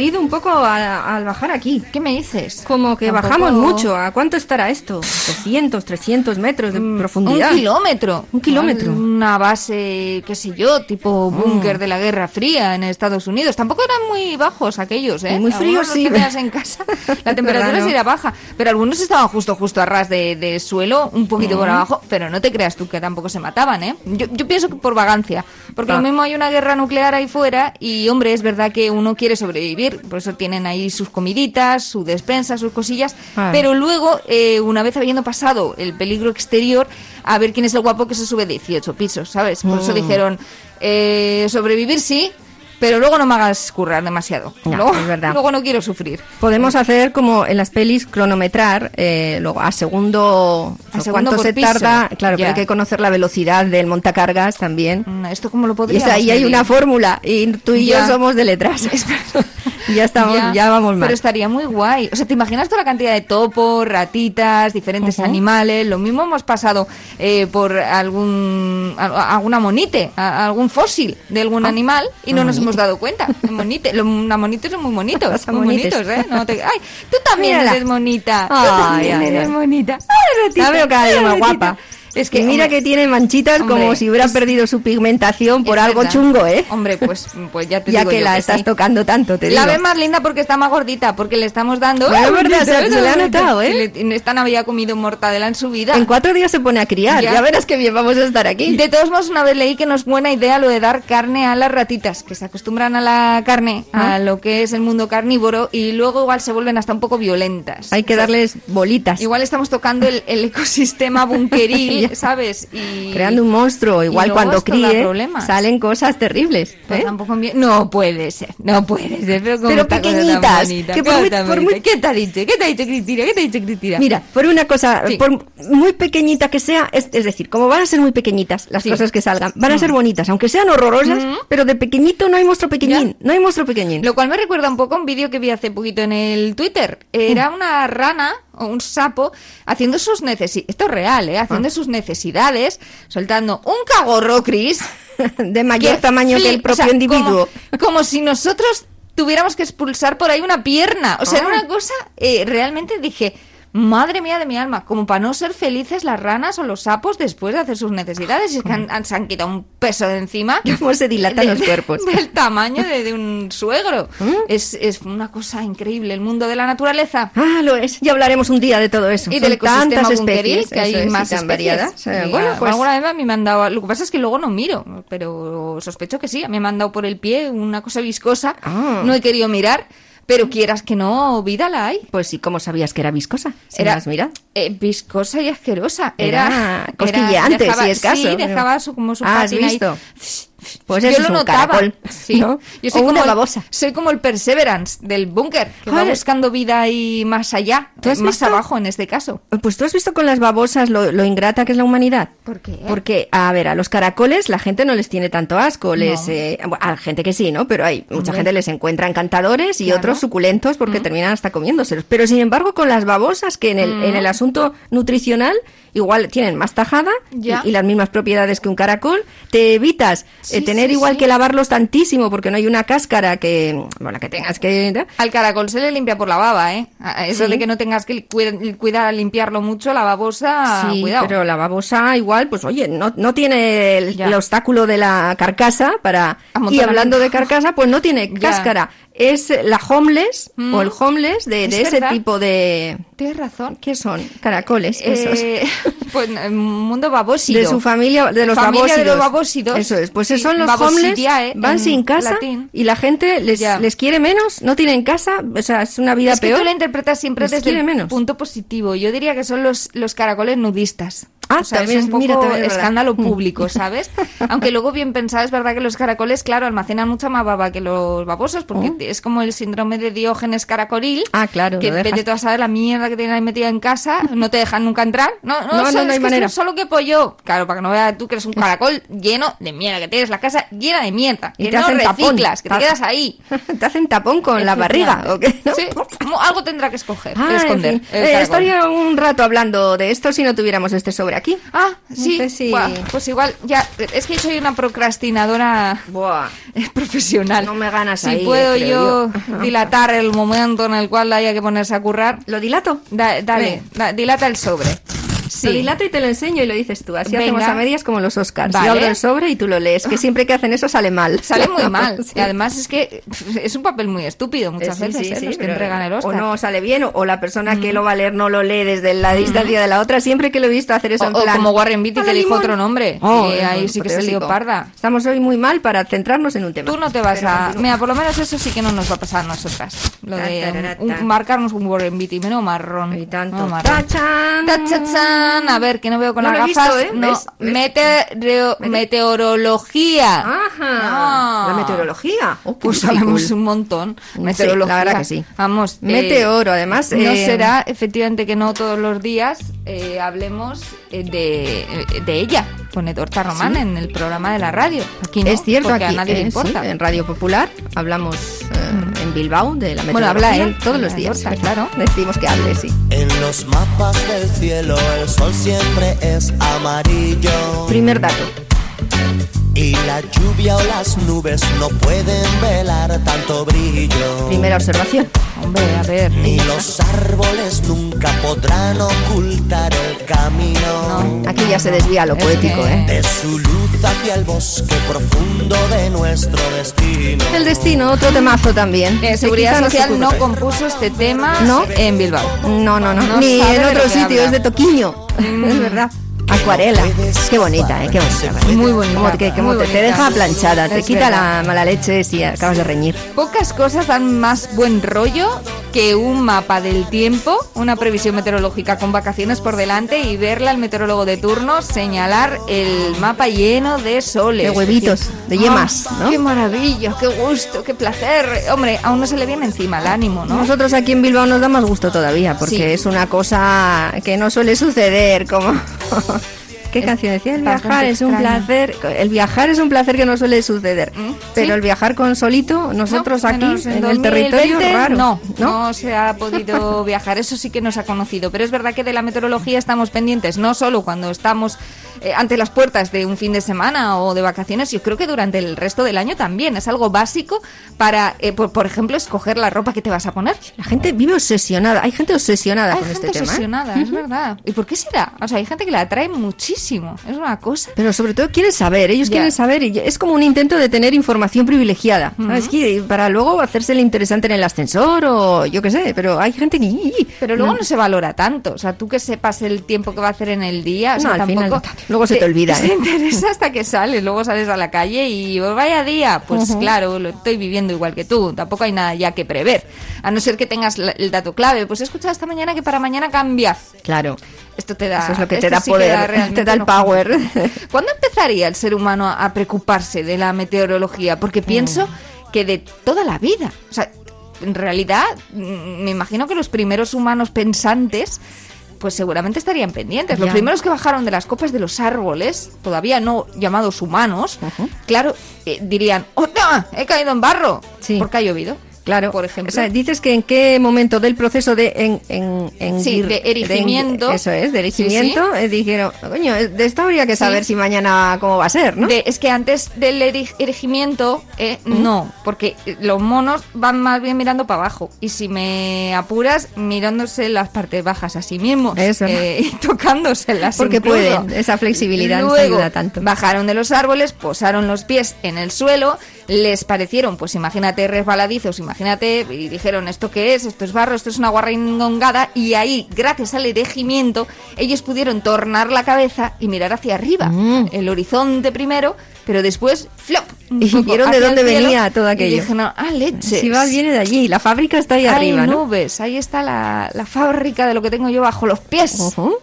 Oído un poco al bajar aquí. ¿Qué me dices? Como que Tampoco- bajamos mucho. ¿A cuánto estará esto? 200, 300 metros de profundidad. Un kilómetro. Un kilómetro. Una base, qué sé yo, tipo búnker de la Guerra Fría en Estados Unidos. Tampoco eran muy bajos aquellos, ¿eh? Muy fríos, los sí. tenías en casa. La temperatura sí ¿no? era baja. Pero algunos estaban justo, justo a ras de, de suelo, un poquito por abajo. Pero no te creas tú que tampoco se mataban, ¿eh? Yo, yo pienso que por vagancia. Porque Ah. lo mismo hay una guerra nuclear ahí fuera y, hombre, es verdad que uno quiere sobrevivir. Por eso tienen ahí sus comiditas, su despensa, sus cosillas. Pero luego, eh, una vez habiendo pasado el peligro exterior, a ver quién es el guapo que se sube 18 pisos, ¿sabes? Por Mm. eso dijeron, eh, sobrevivir sí, pero luego no me hagas currar demasiado. Ya, luego, es verdad. luego no quiero sufrir. Podemos hacer como en las pelis cronometrar, eh, luego a segundo, A segundo cuánto se piso. tarda, claro, pero Ya. hay que conocer la velocidad del montacargas también. Mm, ¿Esto cómo lo Y podríamos es ahí hay una fórmula y tú y Ya. yo somos de letras. Y ya estamos, ya, vamos mal. Pero estaría muy guay. O sea, ¿te imaginas toda la cantidad de topos, ratitas, diferentes Ujú. animales? Lo mismo hemos pasado eh, por algún a- alguna monite, a- algún fósil de algún animal y no nos hemos dado cuenta. Monite, los una monites son muy bonitos, muy bonitos, ¿eh? No te- Ay, tú también Mírala. eres bonita. Tú Ay, también ay, eres ay. bonita. Ay, ratita, La veo cada día más guapa. Es que mira hombre, que tiene manchitas como si hubiera es- perdido su pigmentación por algo verdad. chungo, ¿eh? Hombre, pues, pues ya te ya digo que yo la estás sí. tocando tanto, te La digo. ve más linda porque está más gordita, porque le estamos dando... Es ¡Ah, verdad, gordita, se- se le ha notado, ¿eh? Le- Esta no había comido mortadela en su vida. En cuatro días se pone a criar. Ya, Ya. verás que bien vamos a estar aquí. De todos modos, una vez leí que no es buena idea lo de dar carne a las ratitas, que se acostumbran a la carne, Ah. a lo que es el mundo carnívoro, y luego igual se vuelven hasta un poco violentas. Hay que O sea, darles bolitas. Igual estamos tocando el, el ecosistema bunkeril, Ya. ¿sabes? Y, Creando un monstruo. Igual cuando críe salen cosas terribles. Pues ¿eh? tampoco No puede ser, no puede ser. Pero, ¿cómo Pero pequeñitas, bonita? que por ¿Cómo muy- tan por bonita? muy- ¿Qué te ha dicho? ¿Qué te ha dicho Cristina? ¿Qué te ha dicho Cristina? Mira, por una cosa, Sí. por muy pequeñita que sea, es, es decir, como van a ser muy pequeñitas las Sí. Mm. cosas que salgan, van a ser bonitas, aunque sean horrorosas, pero de pequeñito no hay monstruo pequeñín, no hay monstruo pequeñín. Lo cual me recuerda un poco a un vídeo que vi hace poquito en el Twitter. Era una rana o un sapo haciendo sus necesidades. Esto es real, ¿eh? Haciendo Ah. sus necesidades, soltando un cagorro, Chris. de mayor tamaño que el o propio sea, individuo. Como, como si nosotros tuviéramos que expulsar por ahí una pierna. O sea, era Ah. una cosa, eh, realmente dije, madre mía de mi alma, como para no ser felices las ranas o los sapos después de hacer sus necesidades. Y es que han- han- se han quitado un peso de encima. Cómo se dilatan De- los cuerpos. Del tamaño de, de un suegro. ¿Mm? Es, es una cosa increíble el mundo de la naturaleza. Ah, lo es. Ya hablaremos un día de todo eso. Y Son del ecosistema tantas especies, que hay es, más variadas. Eh, bueno, pues alguna vez a mí me han dado... Lo que pasa es que luego no miro, pero sospecho que sí. Me han dado por el pie una cosa viscosa. Ah. No he querido mirar, pero quieras que no, vida la hay. pues sí, ¿cómo sabías que era viscosa? Si Era- las miras. Eh, viscosa y asquerosa. Era Era, cosquilleante, dejaba- si es caso. Sí, dejaba su, como su Ah, ¿has patina ahí. Pues Yo eso lo es un notaba. caracol, Sí. ¿no? Yo soy O como una el- babosa. soy como el Perseverance del búnker, que va buscando vida ahí más allá, ¿Tú has más visto? abajo en este caso. Pues tú has visto con las babosas lo, lo ingrata que es la humanidad. ¿Por qué? Porque, a ver, a los caracoles la gente no les tiene tanto asco. Les, eh, a la gente que sí, ¿no? Pero hay mucha Hombre. gente les encuentra encantadores y Claro. otros suculentos porque terminan hasta comiéndoselos. Pero sin embargo, con las babosas, que en el, en el asunto nutricional igual tienen más tajada y, y las mismas propiedades que un caracol, te evitas eh, tener sí, igual sí. que lavarlos tantísimo porque no hay una cáscara que, bueno, que tengas que... Al caracol se le limpia por la baba, ¿eh? Eso de que no tengas que cuid- cuidar limpiarlo mucho, la babosa, sí, cuidado. pero la babosa igual, pues oye, no, no tiene el, obstáculo de la carcasa para... Y hablando de carcasa, pues no tiene Ya. Es la homeless Mm. o el homeless de, Es de ese tipo de... Tienes razón. ¿Qué son? Caracoles, esos. Eh, pues eh, mundo babósido. De su familia, de los Familia babósidos. de los babósidos. Eso es. Pues Sí, son los homeless, eh, van sin casa latín. y la gente les, Ya. les quiere menos, no tienen casa, o sea, es una vida Es que peor. tú la interpretas siempre Les desde el menos. punto positivo. Yo diría que son los, los caracoles nudistas. Ah, o sea, también es un poco mira, es escándalo público, ¿sabes? Aunque luego bien pensado, es verdad que los caracoles, claro, almacenan mucha más baba que los babosos, porque Oh. es como el síndrome de Diógenes caracolil. Ah, claro, Que dejas. vete tú a saber la mierda que tienen ahí metida en casa, no te dejan nunca entrar. No, no, No, no, sabes no hay que manera. es solo que pollo. Claro, para que no veas tú que eres un caracol lleno de mierda, que tienes la casa llena de mierda, Y que te no hacen tapón. reciclas, que te Ta- quedas ahí. Te hacen tapón con la barriga, ¿o. Sí, algo tendrá que escoger, Ah, esconder. fin. Eh, estaría un rato hablando de esto si no tuviéramos este sobre aquí. Ah, sí. sé si- Buah, pues igual, ya, es que soy una procrastinadora Buah. eh, profesional. No me ganas Si ahí, puedo creo yo yo. dilatar el momento en el cual haya que ponerse a currar, ¿Lo dilato? da- dale, da- dilata el sobre. Sí. Lo dilato y te lo enseño y lo dices tú. Así Venga. hacemos a medias como los Oscars. Vale. Yo abro el sobre y tú lo lees. Que siempre que hacen eso sale mal. Sale muy mal. Sí. Y además es que es un papel muy estúpido muchas Eh, sí, veces, ¿eh? los que entregan el Oscar. Mm. O no sale bien, o, o la persona que lo va a leer no lo lee desde la distancia de la otra. Siempre que lo he visto hacer eso O- en o plan... como Warren Beatty, que "Hola, dijo limón". otro nombre, Oh, y es ahí sí que se lió parda. Estamos hoy muy mal para centrarnos en un tema. Tú no te vas Pero a... Mira, por lo menos eso sí que no nos va a pasar a nosotras. Lo de un- marcarnos un Warren Beatty, menos marrón. Y tanto. marrón. ¡Tachan! A ver, que no veo con No las he visto, gafas. ¿eh? No, meteorología. Ajá. Ah. La meteorología. Oh, Pues cool. sabemos un montón. Sí, Meteorología. la verdad que sí. Vamos. eh, Meteoro, además, No eh, será, efectivamente, que no todos los días eh, hablemos de, de ella, con Edorta Román, en el programa de la radio. Aquí no, es cierto, porque aquí a nadie le importa. sí, en Radio Popular hablamos eh, en Bilbao de la Bueno, habla él, todos los días. Claro. Decimos que hable, sí. En los mapas del cielo el sol siempre es amarillo Primer dato. Y la lluvia o las nubes no pueden velar tanto brillo. Primera observación. Hombre, a ver. Ni los árboles nunca podrán ocultar el camino Aquí ya se desvía lo Es poético, que- ¿eh? de su luz hacia el bosque profundo de nuestro destino. El destino, otro temazo también. Eh, Seguridad no Social no compuso este tema ¿No? en Bilbao. No, no, no. No Ni en otro sitio, habla. es de Toquiño. Es verdad. Acuarela. Qué bonita, ¿eh? Qué bonita. ¿verdad? Muy bonita, Como que- como muy te, deja planchada, te quita verdad. la mala leche si acabas de reñir. Pocas cosas dan más buen rollo que un mapa del tiempo, una previsión meteorológica con vacaciones por delante y verle al meteorólogo de turno señalar el mapa lleno de soles. De huevitos, de yemas, Ah, ¿no? ¡Qué maravilla! ¡Qué gusto! ¡Qué placer! Hombre, aún no se le viene encima el ánimo, ¿no? Nosotros aquí en Bilbao nos da más gusto todavía, porque Sí. es una cosa que no suele suceder, como... ¿Qué canción decía? El viajar es un extraño. placer. El viajar es un placer que no suele suceder. ¿Mm? Pero Sí. el viajar con solito, nosotros No, aquí, en, el 2020, territorio, raro. No, ¿no? no se ha podido viajar. Eso sí que nos ha conocido. Pero es verdad que de la meteorología estamos pendientes, no solo cuando estamos eh, ante las puertas de un fin de semana o de vacaciones. Yo creo que durante el resto del año también. Es algo básico para, eh, por, por ejemplo, escoger la ropa que te vas a poner. La gente vive obsesionada. Hay gente obsesionada Hay con gente este tema. ¿eh? obsesionada, es verdad. ¿Y por qué será? O sea, hay gente que la atrae muchísimo. Es una cosa. Pero sobre todo quieren saber, ellos Ya. quieren saber, y es como un intento de tener información privilegiada, ¿sabes? Que para luego hacerse el interesante en el ascensor o yo qué sé, pero hay gente que... Pero luego no. se valora tanto. O sea, tú que sepas el tiempo que va a hacer en el día, o sea, No, al final tampoco. no tanto. Luego se te olvida, Se ¿eh? interesa hasta que sales. Luego sales a la calle y oh, vaya día. Pues claro, lo estoy viviendo igual que tú. Tampoco hay nada ya que prever. A no ser que tengas la- el dato clave. Pues he escuchado esta mañana que para mañana cambia. Claro, Esto te da. eso es lo que te da sí poder, realmente te da el power. ¿Cuándo empezaría el ser humano a preocuparse de la meteorología? Porque pienso que de toda la vida. O sea, en realidad, mm, me imagino que los primeros humanos pensantes. Pues seguramente estarían pendientes. Los primeros que bajaron de las copas de los árboles, todavía no llamados humanos, claro, eh, dirían, ¡Oh, no! He caído en barro. Sí. Porque ha llovido. Claro, por ejemplo. O sea, dices que en qué momento del proceso de en, en, en- Sí, de erigimiento. eso es, de Sí, erigimiento, eh, dijeron, coño, de esto habría que saber si mañana cómo va a ser, ¿no? De- es que antes del eri- erigimiento, eh, no, porque los monos van más bien mirando para abajo. Y si me apuras, mirándose las partes bajas a sí mismos. Eso. eh, y tocándoselas. Porque incluso. pueden, esa flexibilidad Luego, ayuda tanto. Bajaron de los árboles, posaron los pies en el suelo, les parecieron, pues imagínate, resbaladizos, imagínate, y dijeron, ¿esto qué es? Esto es barro, esto es una guarringongada, y ahí, gracias al erigimiento, ellos pudieron tornar la cabeza y mirar hacia arriba, Mm. el horizonte primero, pero después, flop, Y vieron de dónde venía todo aquello. Y dijeron, ah, leche. Si vas, viene de allí, la fábrica está ahí Hay arriba, ¿no? nubes, ahí está la, la fábrica de lo que tengo yo bajo los pies. Ujú.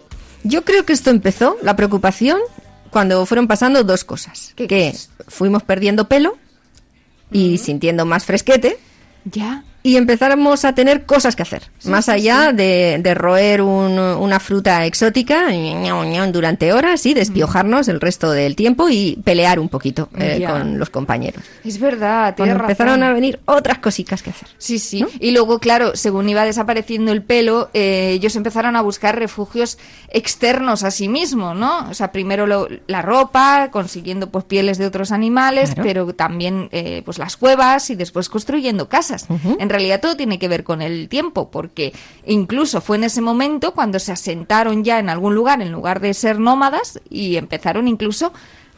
Yo creo que esto empezó, la preocupación, cuando fueron pasando dos cosas. ¿Qué que fuimos perdiendo pelo y sintiendo más fresquete Ya. Y empezáramos a tener cosas que hacer. más allá De, de roer un- una fruta exótica durante horas y despiojarnos el resto del tiempo y pelear un poquito eh, con los compañeros. Es verdad, Cuando empezaron razón. a venir otras cositas que hacer. Sí, sí. Y luego, claro, según iba desapareciendo el pelo, eh, ellos empezaron a buscar refugios externos a sí mismos, ¿no? O sea, primero lo- la ropa, consiguiendo pues pieles de otros animales, Claro. pero también eh, pues las cuevas y después construyendo casas. En realidad todo tiene que ver con el tiempo, porque incluso fue en ese momento cuando se asentaron ya en algún lugar, en lugar de ser nómadas, y empezaron incluso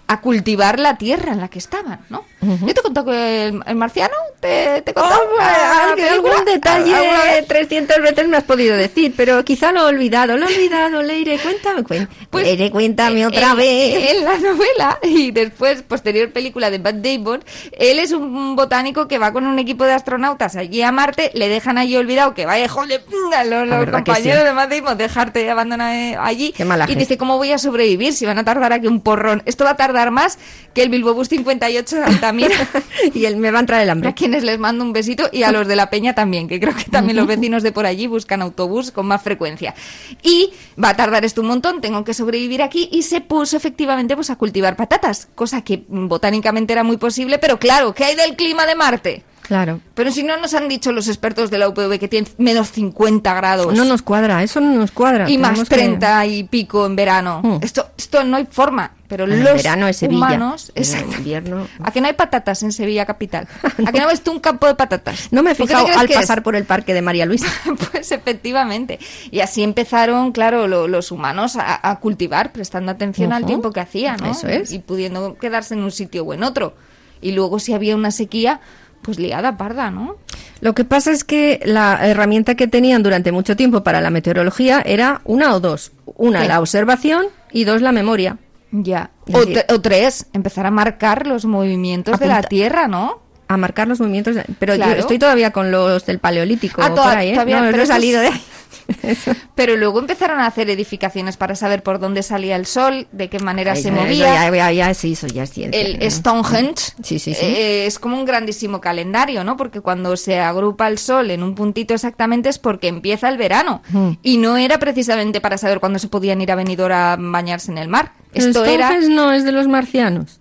a cultivar la tierra en la que estaban, ¿no? Yo te contó que el, el marciano te, te contó Hombre, la algún- detalle ¿Alguna vez? 300 veces me has podido decir, pero quizá lo he olvidado, lo he olvidado, Leire, cuéntame, cuen- Pues, Leire, cuéntame eh, otra en- vez. En la novela y después, posterior película de Matt Damon, él es un botánico que va con un equipo de astronautas allí a Marte, le dejan allí olvidado que vaya, joder, los, los compañeros sí. de Matt Damon, dejarte abandonado allí. Qué mala y gente. dice, ¿cómo voy a sobrevivir si van a tardar aquí un porrón? Esto va a tardar más que el Bilbo Bus 58 de Y él me va a entrar el hambre. A quienes les mando un besito y a los de la Peña también, que creo que también los vecinos de por allí buscan autobús con más frecuencia. Y va a tardar esto un montón, tengo que sobrevivir aquí y se puso efectivamente pues a cultivar patatas, cosa que botánicamente era muy posible, pero claro, ¿qué hay del clima de Marte? Claro. Pero si no nos han dicho los expertos de la UPV que tiene menos 50 grados. No nos cuadra, eso no nos cuadra. y más Tenemos que- 30 y pico en verano. Mm. Esto, esto no hay forma. Pero en los verano es Sevilla, humanos, pero en exacto. invierno- ¿A que no hay patatas en Sevilla capital? ¿A que no ves tú un campo de patatas? No me he ¿Por qué te fijado crees al es? pasar por el parque de María Luisa. Pues efectivamente. Y así empezaron, claro, lo- los humanos a, a cultivar, prestando atención al tiempo que hacía, ¿no? Eso es. Y pudiendo quedarse en un sitio o en otro. Y luego si había una sequía, pues liada parda, ¿no? Lo que pasa es que la herramienta que tenían durante mucho tiempo para la meteorología era una o dos. Una, ¿Qué? la observación y dos, la memoria. Ya. O, decir- tre- o tres, empezar a marcar los movimientos de la Tierra, ¿no? A marcar los movimientos. de- Pero Claro. yo estoy todavía con los del paleolítico. Ah, por toda- ahí, ¿eh? todavía, no, no pero he salido es- de ahí. Pero luego empezaron a hacer edificaciones para saber por dónde salía el sol, de qué manera Ay, se movía. Ya, ya, ya, sí, eso ya es ciencia. El ¿no? Stonehenge Sí, sí, sí. eh, es como un grandísimo calendario, ¿no? Porque cuando se agrupa el sol en un puntito exactamente es porque empieza el verano. Mm. Y no era precisamente para saber cuándo se podían ir a Benidorm a bañarse en el mar. Esto era... Stonehenge no es de los marcianos.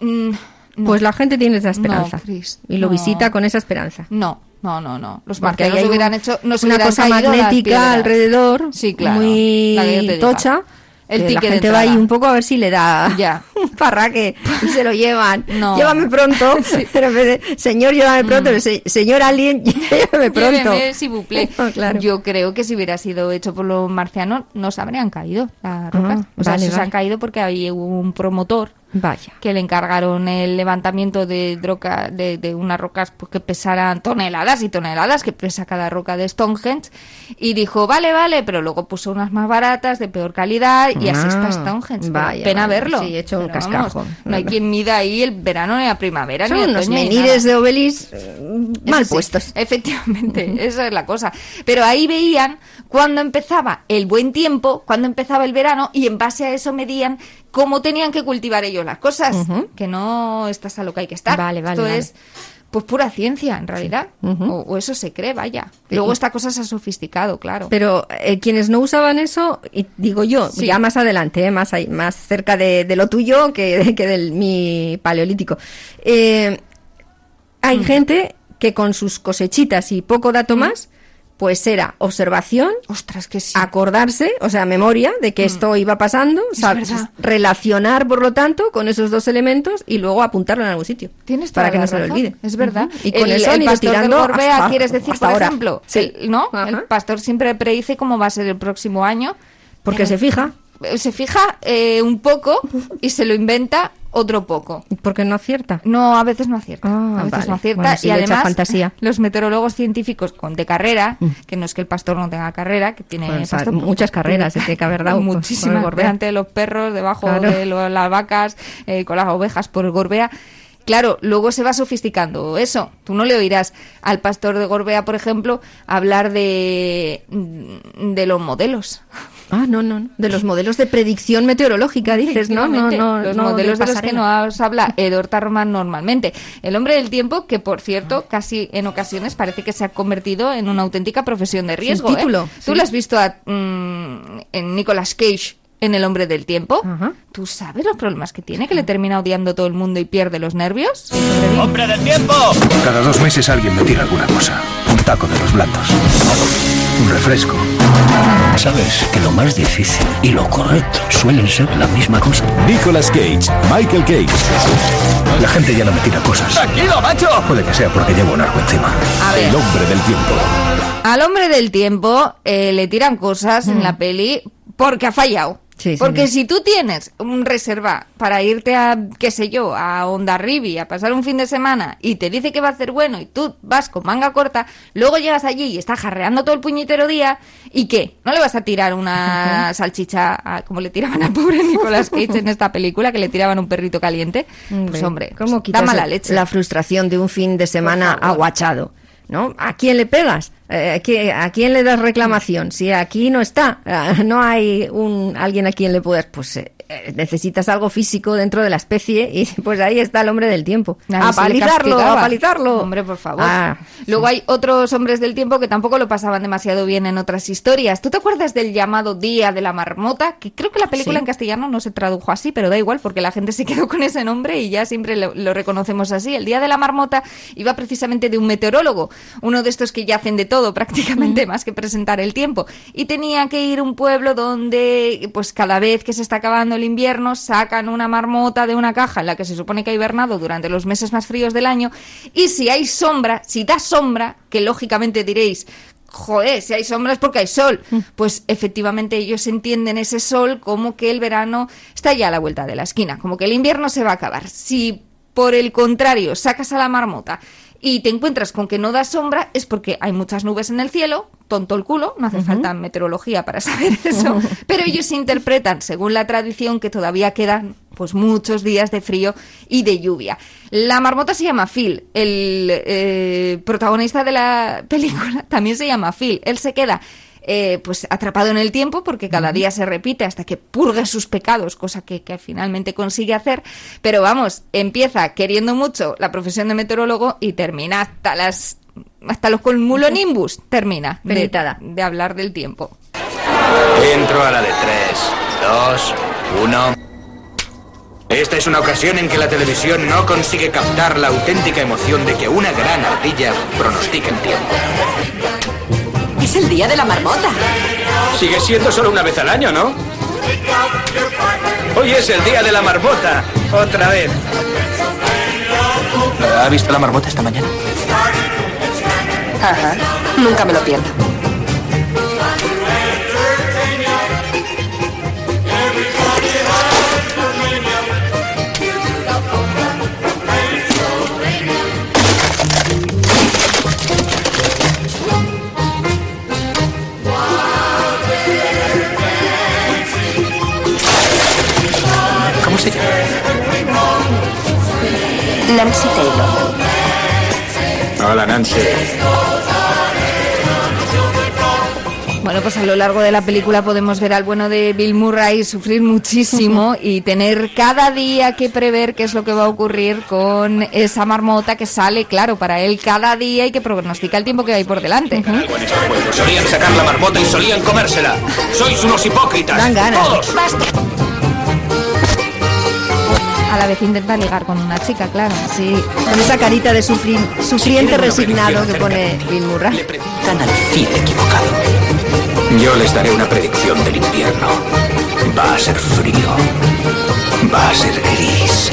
Mm, no, Pues la gente tiene esa esperanza. No, Chris, y lo no. visita con esa esperanza. no, no, no, no. Los marcianos hubieran un- hecho... Una hubieran cosa magnética alrededor, Sí, claro. muy tocha. El que ticket la de gente va ahí un poco a ver si le da Ya. un parraque y se lo llevan. No. Llévame pronto. Pero de, señor, llévame pronto. el se- señor alien, llévame pronto. Lléveme. No, claro. Yo creo que si hubiera sido hecho por los marcianos, no se habrían caído las rocas. Ah, o sea, vale, se vale. han caído porque hay un promotor Vaya. que le encargaron el levantamiento de, droga, de, de unas rocas pues, que pesaran toneladas y toneladas, que pesa cada roca de Stonehenge, y dijo, vale, vale, pero luego puso unas más baratas, de peor calidad, y así está Ah, Stonehenge. Vaya, Pena verlo. sí, hecho un Pero cascajo, no hay quien mida ahí el verano ni la primavera, Son ni unos menires de Obelis eh, mal sí, puestos. efectivamente, esa es la cosa. Pero ahí veían cuando empezaba el buen tiempo, cuando empezaba el verano, y en base a eso medían cómo tenían que cultivar ellos las cosas. Que no estás a lo que hay que estar. Vale, vale, Esto vale. es pues pura ciencia, en realidad. O, o eso se cree, vaya. Luego esta cosa se ha sofisticado, claro. Pero eh, quienes no usaban eso, y digo yo, Sí. ya más adelante, eh, más, ahí- más cerca de, de lo tuyo que, que del mi paleolítico, eh, hay gente que con sus cosechitas y poco dato más, pues era observación, Ostras, que sí. acordarse, o sea, memoria de que esto iba pasando, Es relacionar, por lo tanto, con esos dos elementos y luego apuntarlo en algún sitio. Tienes para que no se lo olvide. Es verdad. Y con el, eso el pastor del tirando Gorbea, hasta- quieres decir, hasta por ahora. ejemplo, Sí. el- ¿no? Ajá. El pastor siempre predice cómo va a ser el próximo año. Porque se fija, Eh, Se fija eh, un poco y se lo inventa otro poco. porque no acierta. No, a veces no acierta. Ah, a veces vale. no acierta. Bueno, sí y además, fantasía. Mm. los meteorólogos científicos con de carrera, que no es que el pastor no tenga carrera, que tiene Pues, pastor- muchas carreras se tiene que haber dado, por Muchísimas. Gorbea. Delante de los perros, debajo Claro. de lo- las vacas, eh, con las ovejas por el Gorbea. Claro, luego se va sofisticando eso. Tú no le oirás al pastor de Gorbea, por ejemplo, hablar de, de los modelos. Ah, no, no, no. De los modelos de predicción meteorológica, dices, ¿no? No, no, los no, modelos de los que nos habla Edor Tarman normalmente. El hombre del tiempo, que por cierto, casi en ocasiones parece que se ha convertido en una auténtica profesión de riesgo. ¿eh? título, ¿Tú sí. lo has visto a, mm, en Nicolas Cage en El hombre del tiempo? Ajá. ¿Tú sabes los problemas que tiene? Que le termina odiando todo el mundo y pierde los nervios. ¡Hombre del tiempo! Cada dos meses alguien me tira alguna cosa. Un taco de los blandos. Un refresco. Sabes que lo más difícil y lo correcto suelen ser la misma cosa. Nicolas Cage, Michael Cage. La gente ya no me tira cosas. ¡Tranquilo, macho! Puede que sea porque llevo un arco encima. A ver, El hombre del tiempo. al hombre del tiempo eh, le tiran cosas en la peli porque ha fallado. Sí, Porque señor. si tú tienes un reserva para irte a, qué sé yo, a Ondarribi a pasar un fin de semana y te dice que va a hacer bueno y tú vas con manga corta, luego llegas allí y está jarreando todo el puñetero día y ¿qué? ¿No le vas a tirar una salchicha a- como le tiraban al pobre Nicolas Cage en esta película, que le tiraban un perrito caliente? Pues hombre, ¿cómo da quitas mala leche. la frustración de un fin de semana aguachado? ¿No? ¿A quién le pegas? Eh, ¿a quién- ¿A quién le das reclamación? Si aquí no está, eh, no hay un alguien a quien le puedas, pues eh, eh, necesitas algo físico dentro de la especie y pues ahí está el hombre del tiempo. A palizarlo, a palizarlo. Hombre, por favor. Ah, Luego hay otros hombres del tiempo que tampoco lo pasaban demasiado bien en otras historias. ¿Tú te acuerdas del llamado Día de la Marmota? Que creo que la película Sí. en castellano no se tradujo así, pero da igual porque la gente se quedó con ese nombre y ya siempre lo, lo reconocemos así. El Día de la Marmota iba precisamente de un meteorólogo, uno de estos que ya hacen de todo prácticamente más que presentar el tiempo. Y tenía que ir a un pueblo donde, pues cada vez que se está acabando el invierno, sacan una marmota de una caja en la que se supone que ha hibernado durante los meses más fríos del año. Y si hay sombra, si da sombra, que lógicamente diréis, joder, si hay sombra es porque hay sol. Pues efectivamente ellos entienden ese sol como que el verano está ya a la vuelta de la esquina, como que el invierno se va a acabar. Si por el contrario sacas a la marmota y te encuentras con que no da sombra, es porque hay muchas nubes en el cielo, tonto el culo, no hace falta meteorología para saber eso, pero ellos interpretan, según la tradición, que todavía quedan pues muchos días de frío y de lluvia. La marmota se llama Phil, el eh, protagonista de la película también se llama Phil, él se queda eh, pues atrapado en el tiempo porque cada día se repite hasta que purgue sus pecados, cosa que, que finalmente consigue hacer. Pero vamos, empieza queriendo mucho la profesión de meteorólogo y termina hasta las hasta los colmulonimbus termina de, de hablar del tiempo. Entro a la de tres, dos, uno. Esta es una ocasión en que la televisión no consigue captar la auténtica emoción de que una gran ardilla pronostica el tiempo. Es el día de la marmota. Sigue siendo solo una vez al año, ¿no? Hoy es el día de la marmota. Otra vez. ¿Ha visto la marmota esta mañana? Ajá. Nunca me lo pierdo. Pues a lo largo de la película podemos ver al bueno de Bill Murray sufrir muchísimo y tener cada día que prever qué es lo que va a ocurrir con esa marmota que sale, claro, para él cada día y que pronostica el tiempo que hay por delante. Este. Solían sacar la marmota y solían comérsela. Sois unos hipócritas. Dan ganas. Todos. A la vez intenta ligar con una chica, claro. Sí, con esa carita de sufri- sufriente resignado que pone Bill Murray. Preguntan al Cid equivocado. Yo les daré una predicción del invierno. Va a ser frío. Va a ser gris.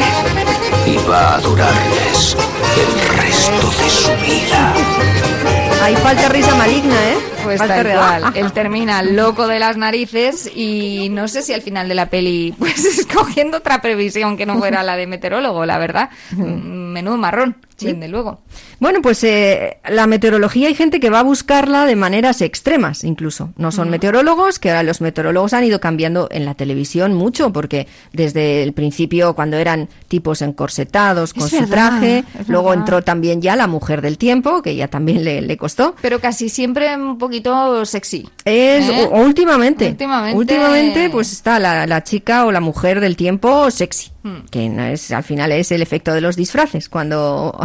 Y va a durarles el resto de su vida. Ahí falta risa maligna, ¿eh? Pues falta tal cual. Él termina loco de las narices y no sé si al final de la peli, pues escogiendo otra previsión que no fuera la de meteorólogo, la verdad. Menudo marrón, desde luego. Bueno, pues eh, la meteorología hay gente que va a buscarla de maneras extremas, incluso. No son meteorólogos, que ahora los meteorólogos han ido cambiando en la televisión mucho, porque desde el principio, cuando eran tipos encorsetados con Es su verdad, traje, luego verdad. entró también ya la mujer del tiempo, que ya también le, le costó. Pero casi siempre un poquito sexy. Es ¿Eh? últimamente, Últimamente- últimamente, pues está la, la chica o la mujer del tiempo sexy, Hmm. que no es al final es el efecto de los disfraces. Cuando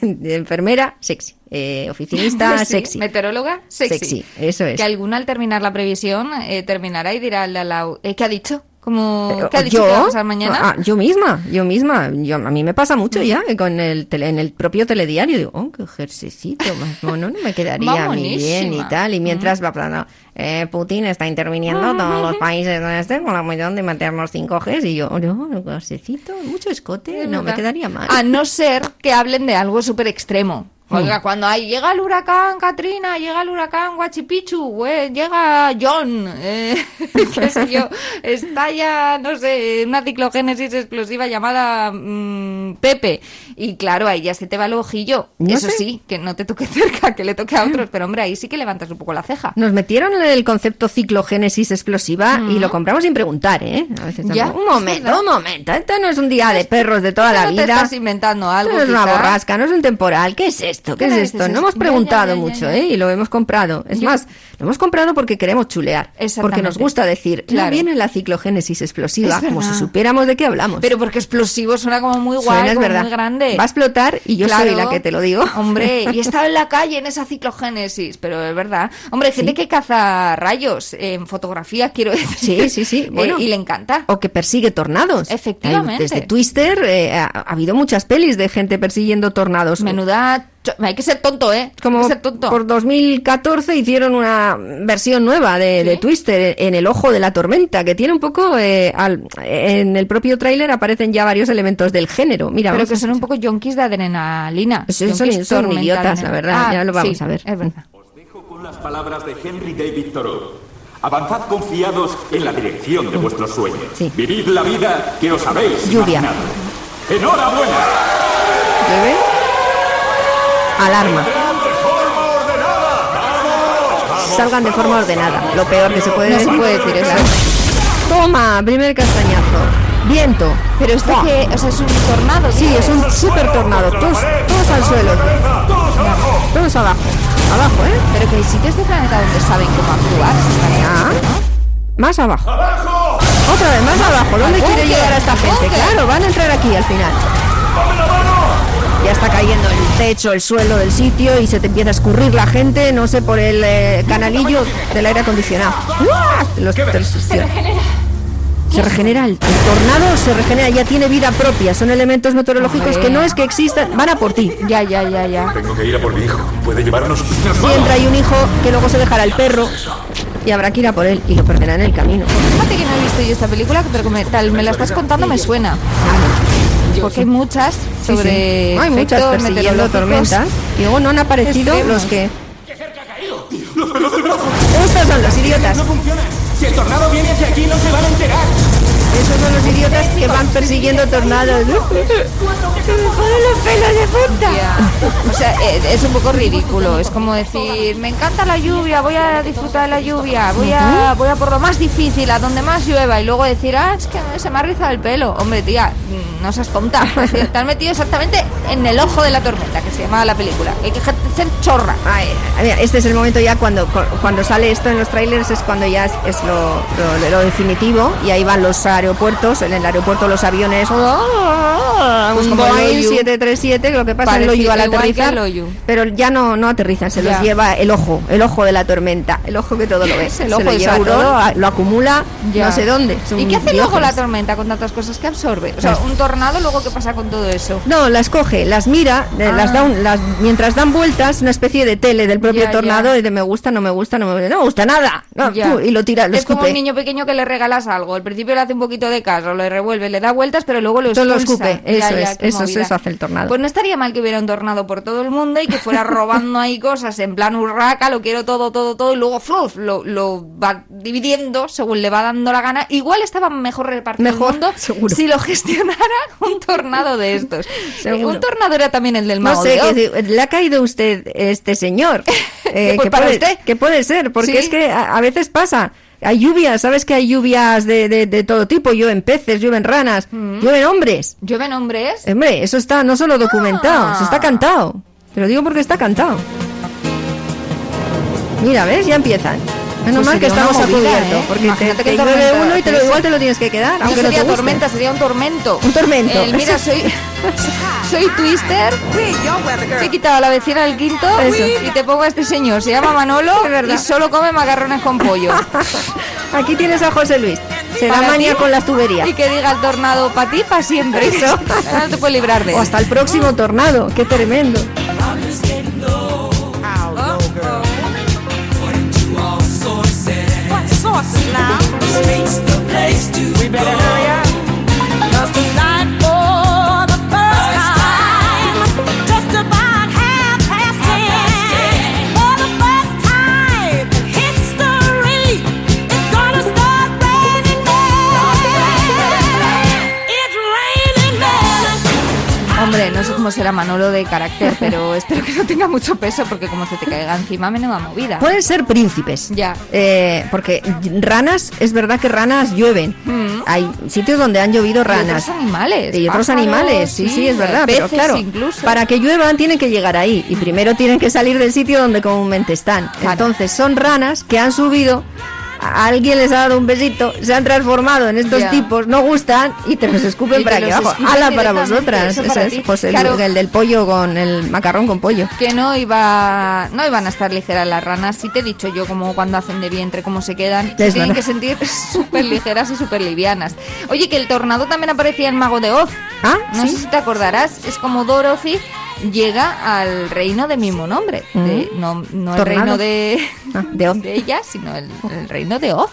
de enfermera sexy, eh, oficinista sí, sexy, Meteoróloga, sexy. Sexy, eso es. Que alguna al terminar la previsión eh, terminará y dirá lado, eh, ¿qué ha dicho? Como, Eh, ¿Qué ha dicho yo, que va a pasar mañana? Ah, yo misma, yo misma, yo, a mí me pasa mucho ya con el tele- en el propio telediario digo, oh, qué ejercicito más mono, no me quedaría mí bien y tal, y mientras va hablando, eh, Putin está interviniendo todos los países donde estén con la cuestión de meternos 5G y yo, oh, no, no, ejercicito, mucho escote, Es no me quedaría mal. A no ser que hablen de algo súper extremo. Oiga, cuando hay, llega el huracán Katrina, llega el huracán Guachipichu, llega John, eh, qué sé yo, estalla, no sé, una ciclogénesis explosiva llamada mm, Pepe. Y claro, ahí ya se te va el ojillo. No Eso sé. sí, que no te toque cerca, que le toque a otros, pero hombre, ahí sí que levantas un poco la ceja. Nos metieron en el concepto ciclogénesis explosiva y lo compramos sin preguntar, ¿eh? A veces Ya, un momento, verdad. un momento. Esto no es un día de perros de toda la No te vida. estás inventando algo, no es una borrasca, no es un temporal. ¿Qué es esto? ¿Qué ¿Qué es esto? es? No hemos preguntado ya, ya, mucho, ya. ¿eh? Y lo hemos comprado. Es Yo- más, lo hemos comprado porque queremos chulear. Porque nos gusta decir, Claro. no viene la ciclogénesis explosiva, como si supiéramos de qué hablamos. Pero porque explosivo suena como muy guay, Suena, es como verdad. muy grande. Va a explotar y yo soy la que te lo digo. Hombre, y estaba en la calle en esa ciclogénesis, pero es verdad. Hombre, hay gente que caza rayos en fotografía, quiero decir. Sí, sí, sí. Eh, Bueno, y le encanta. O que persigue tornados. Efectivamente. Hay- Desde Twister eh, ha, ha habido muchas pelis de gente persiguiendo tornados. Menuda. Hay que ser tonto, ¿eh? Como hay que ser tonto. por 2014 hicieron una versión nueva de, de Twister en el ojo de la tormenta, que tiene un poco... eh, al- en el propio tráiler aparecen ya varios elementos del género. Mira, Pero que son un poco yonkis de adrenalina. Sí, son- Yonkis son tormenta idiotas, la verdad, Ah, ya lo vamos sí, a ver. Es verdad. Con las palabras de Henry David Thoreau. Avanzad confiados en la dirección de vuestros sueños. Sí. Vivid la vida que os habéis Lluvia. imaginado. ¡Enhorabuena! ¿Llueve? Alarma. Salgan de forma ordenada. Lo peor que se puede No se decir. puede decir eso. Toma, primer castañazo. Viento. Pero esto que, o sea, es un tornado. Sí, es un super tornado. Todos, todos al suelo. Todos abajo. Abajo, ¿eh? Pero que hay sitios de planeta donde saben cómo actuar. Ah, más abajo. Otra vez, más abajo. ¿Dónde quiere llegar a esta gente? Claro, van a entrar aquí al final. Ya está cayendo el techo, el suelo del sitio y se te empieza a escurrir la gente, no sé, por el eh, canalillo del aire acondicionado. Los- se regenera. Se regenera el, el tornado, se regenera, ya tiene vida propia. Son elementos meteorológicos que no es que existan, van a por ti. Ya, ya, ya, ya. Tengo que ir a por mi hijo. ¿Puede llevarnos? Siempre hay un hijo que luego se dejará el perro y habrá que ir a por él y lo perderá en el camino. Fíjate que no he visto yo esta película, pero como tal me la estás contando me suena. Porque hay muchas sobre sí. Hay muchas persiguiendo tormentas. Y luego no han aparecido los que. Estos son los idiotas. Si el tornado viene hacia aquí, no se van a enterar. Esos son los idiotas que van persiguiendo tornados. ¡Me ponen los pelos de punta! O sea, eh, es un poco ridículo. Es como decir, me encanta la lluvia, voy a disfrutar de la lluvia, voy a, voy a por lo más difícil, a donde más llueva, y luego decir, ah, es que se me ha rizado el pelo. Hombre, tía, no seas tonta. Te has metido exactamente en el ojo de la tormenta, que se llamaba la película. Hay que ser chorra. Ay, a ver, este es el momento ya cuando, cu- cuando sale esto en los trailers, es cuando ya es, es lo, lo- lo definitivo y ahí van los aeropuertos, en el aeropuerto los aviones, Pues un como el Boeing Loyu. 737, lo que pasa es Parecido, Loyu al que aterrizar, el pero ya no, no aterrizan, se los lleva el ojo, el ojo de la tormenta, el ojo que todo lo ve, El se ojo lo de lleva todo, lo acumula Ya. no sé dónde. ¿Y qué hace luego la Diógenes. tormenta con tantas cosas que absorbe? O sea, un tornado, luego qué pasa con todo eso. No, las coge, las mira, eh, Ah. las da un- las, mientras dan vueltas, una especie de tele del propio Ya, ya. tornado y de me gusta, no me gusta, no me gusta, no me gusta nada. No, y lo tira, lo es como escupe. un niño pequeño que le regalas algo. Al principio le hace un poquito de caso, le revuelve, le da vueltas, pero luego lo lo escupe, eso es, eso es, eso hace el tornado. Pues no estaría mal que hubiera un tornado por todo el mundo y que fuera robando ahí cosas en plan urraca, lo quiero todo, todo, todo, y luego fluf, lo, lo va dividiendo según le va dando la gana. Igual estaba mejor repartido Mejor, el mundo seguro. si lo gestionara un tornado de estos. Seguro. Un tornado era también el del No mago sé, que le ha caído usted este señor. Eh, Pues que, para puede, usted. que puede ser, porque Sí. es que a, a veces pasa. Hay lluvias, ¿sabes que hay lluvias de, de, de todo tipo? Llueven peces, llueven ranas, Mm. llueven hombres. ¿Llueven hombres? Hombre, eso está no solo documentado, Ah. se está cantado. Te lo digo porque está cantado. Mira, ¿ves? Ya empiezan. Menos Pues mal que estamos a movida, cubierto, ¿eh? porque te, Imagínate que te tormenta- llueve uno y te lo, igual te lo tienes que quedar, No aunque no, sería te guste. tormenta, sería un tormento. Un tormento. El, mira, soy, soy Twister. Te he quitado a la vecina del quinto Eso. y te pongo a este señor. Se llama Manolo y solo come macarrones con pollo. Aquí tienes a José Luis. Se da manía con las tuberías. Y que diga el tornado para ti, para siempre. Eso. No te puedes librar de él. O hasta el próximo tornado. Qué tremendo. sources now. The place to We better go. hurry up. Cómo será Manolo de carácter, pero espero que no tenga mucho peso porque como se te caiga encima, menuda movida. Pueden ser príncipes. Ya. Eh, porque ranas, es verdad que ranas llueven. Hay sitios donde han llovido Y ranas. otros animales. Y otros pájaros, animales, sí, sí, es verdad. pero peces claro, incluso. para que lluevan tienen que llegar ahí. Y primero tienen que salir del sitio donde comúnmente están. Claro. Entonces son ranas que han subido. A- Alguien les ha dado un besito, se han transformado en estos tipos, no gustan y te los escupen Y para aquí abajo. ¡Hala para vosotras! eso para es. José Claro. El del pollo con el macarrón con pollo. Que no iba, no iban a estar ligeras las ranas. Sí te he dicho yo como cuando hacen de vientre, cómo se quedan. Se tienen que sentir súper ligeras y súper livianas. Oye, que el tornado también aparecía en Mago de Oz. Ah, No ¿sí? sé si te acordarás. Es como Dorothy llega al reino de mismo nombre. De- Mm. no no el reino de, Ah, de Oz. de ella, sino el, el reino de Oz.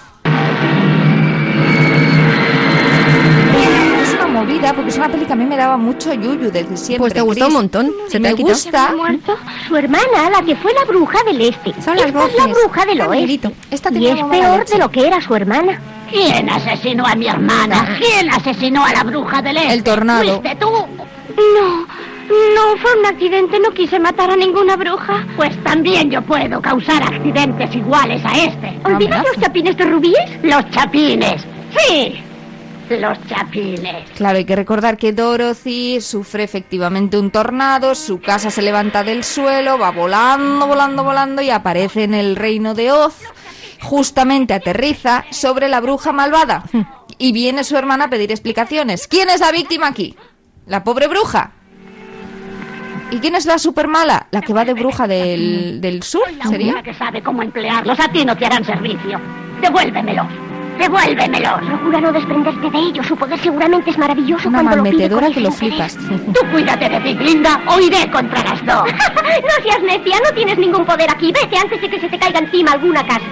Es una movida porque es una peli que a mí me daba mucho yuyu desde siempre. Pues te gustó un Chris. montón. Se te me ha quitado. gusta. muerto? Su hermana, la que fue la bruja del este. Son las Esta es la bruja del Amiguito. oeste. Esta y es peor de lo que era su hermana. ¿Quién asesinó a mi hermana? ¿Quién asesinó a la bruja del este? El tornado. ¿Fuiste tú? No, no, fue un accidente. No quise matar a ninguna bruja. Pues también yo puedo causar accidentes iguales a este. ¿Olvidas los chapines de rubíes? Los chapines, sí. Los chapines. Claro, hay que recordar que Dorothy sufre efectivamente un tornado, su casa se levanta del suelo, va volando, volando, volando y aparece en el reino de Oz. Justamente aterriza sobre la bruja malvada. Y viene su hermana a pedir explicaciones. ¿Quién es la víctima aquí? ¿La pobre bruja? ¿Y quién es la super mala? La que va de bruja del, del sur, La ¿sería? que sabe cómo emplearlos. A ti no te harán servicio. Devuélvemelos. Devuélvemelos. Procura no desprenderte de ellos. Su poder seguramente es maravilloso Una cuando lo pide malmetedora con que lo interés. flipas. Tú cuídate de ti, Linda, o iré contra las dos. no seas necia, no tienes ningún poder aquí. Vete antes de que se te caiga encima alguna casa.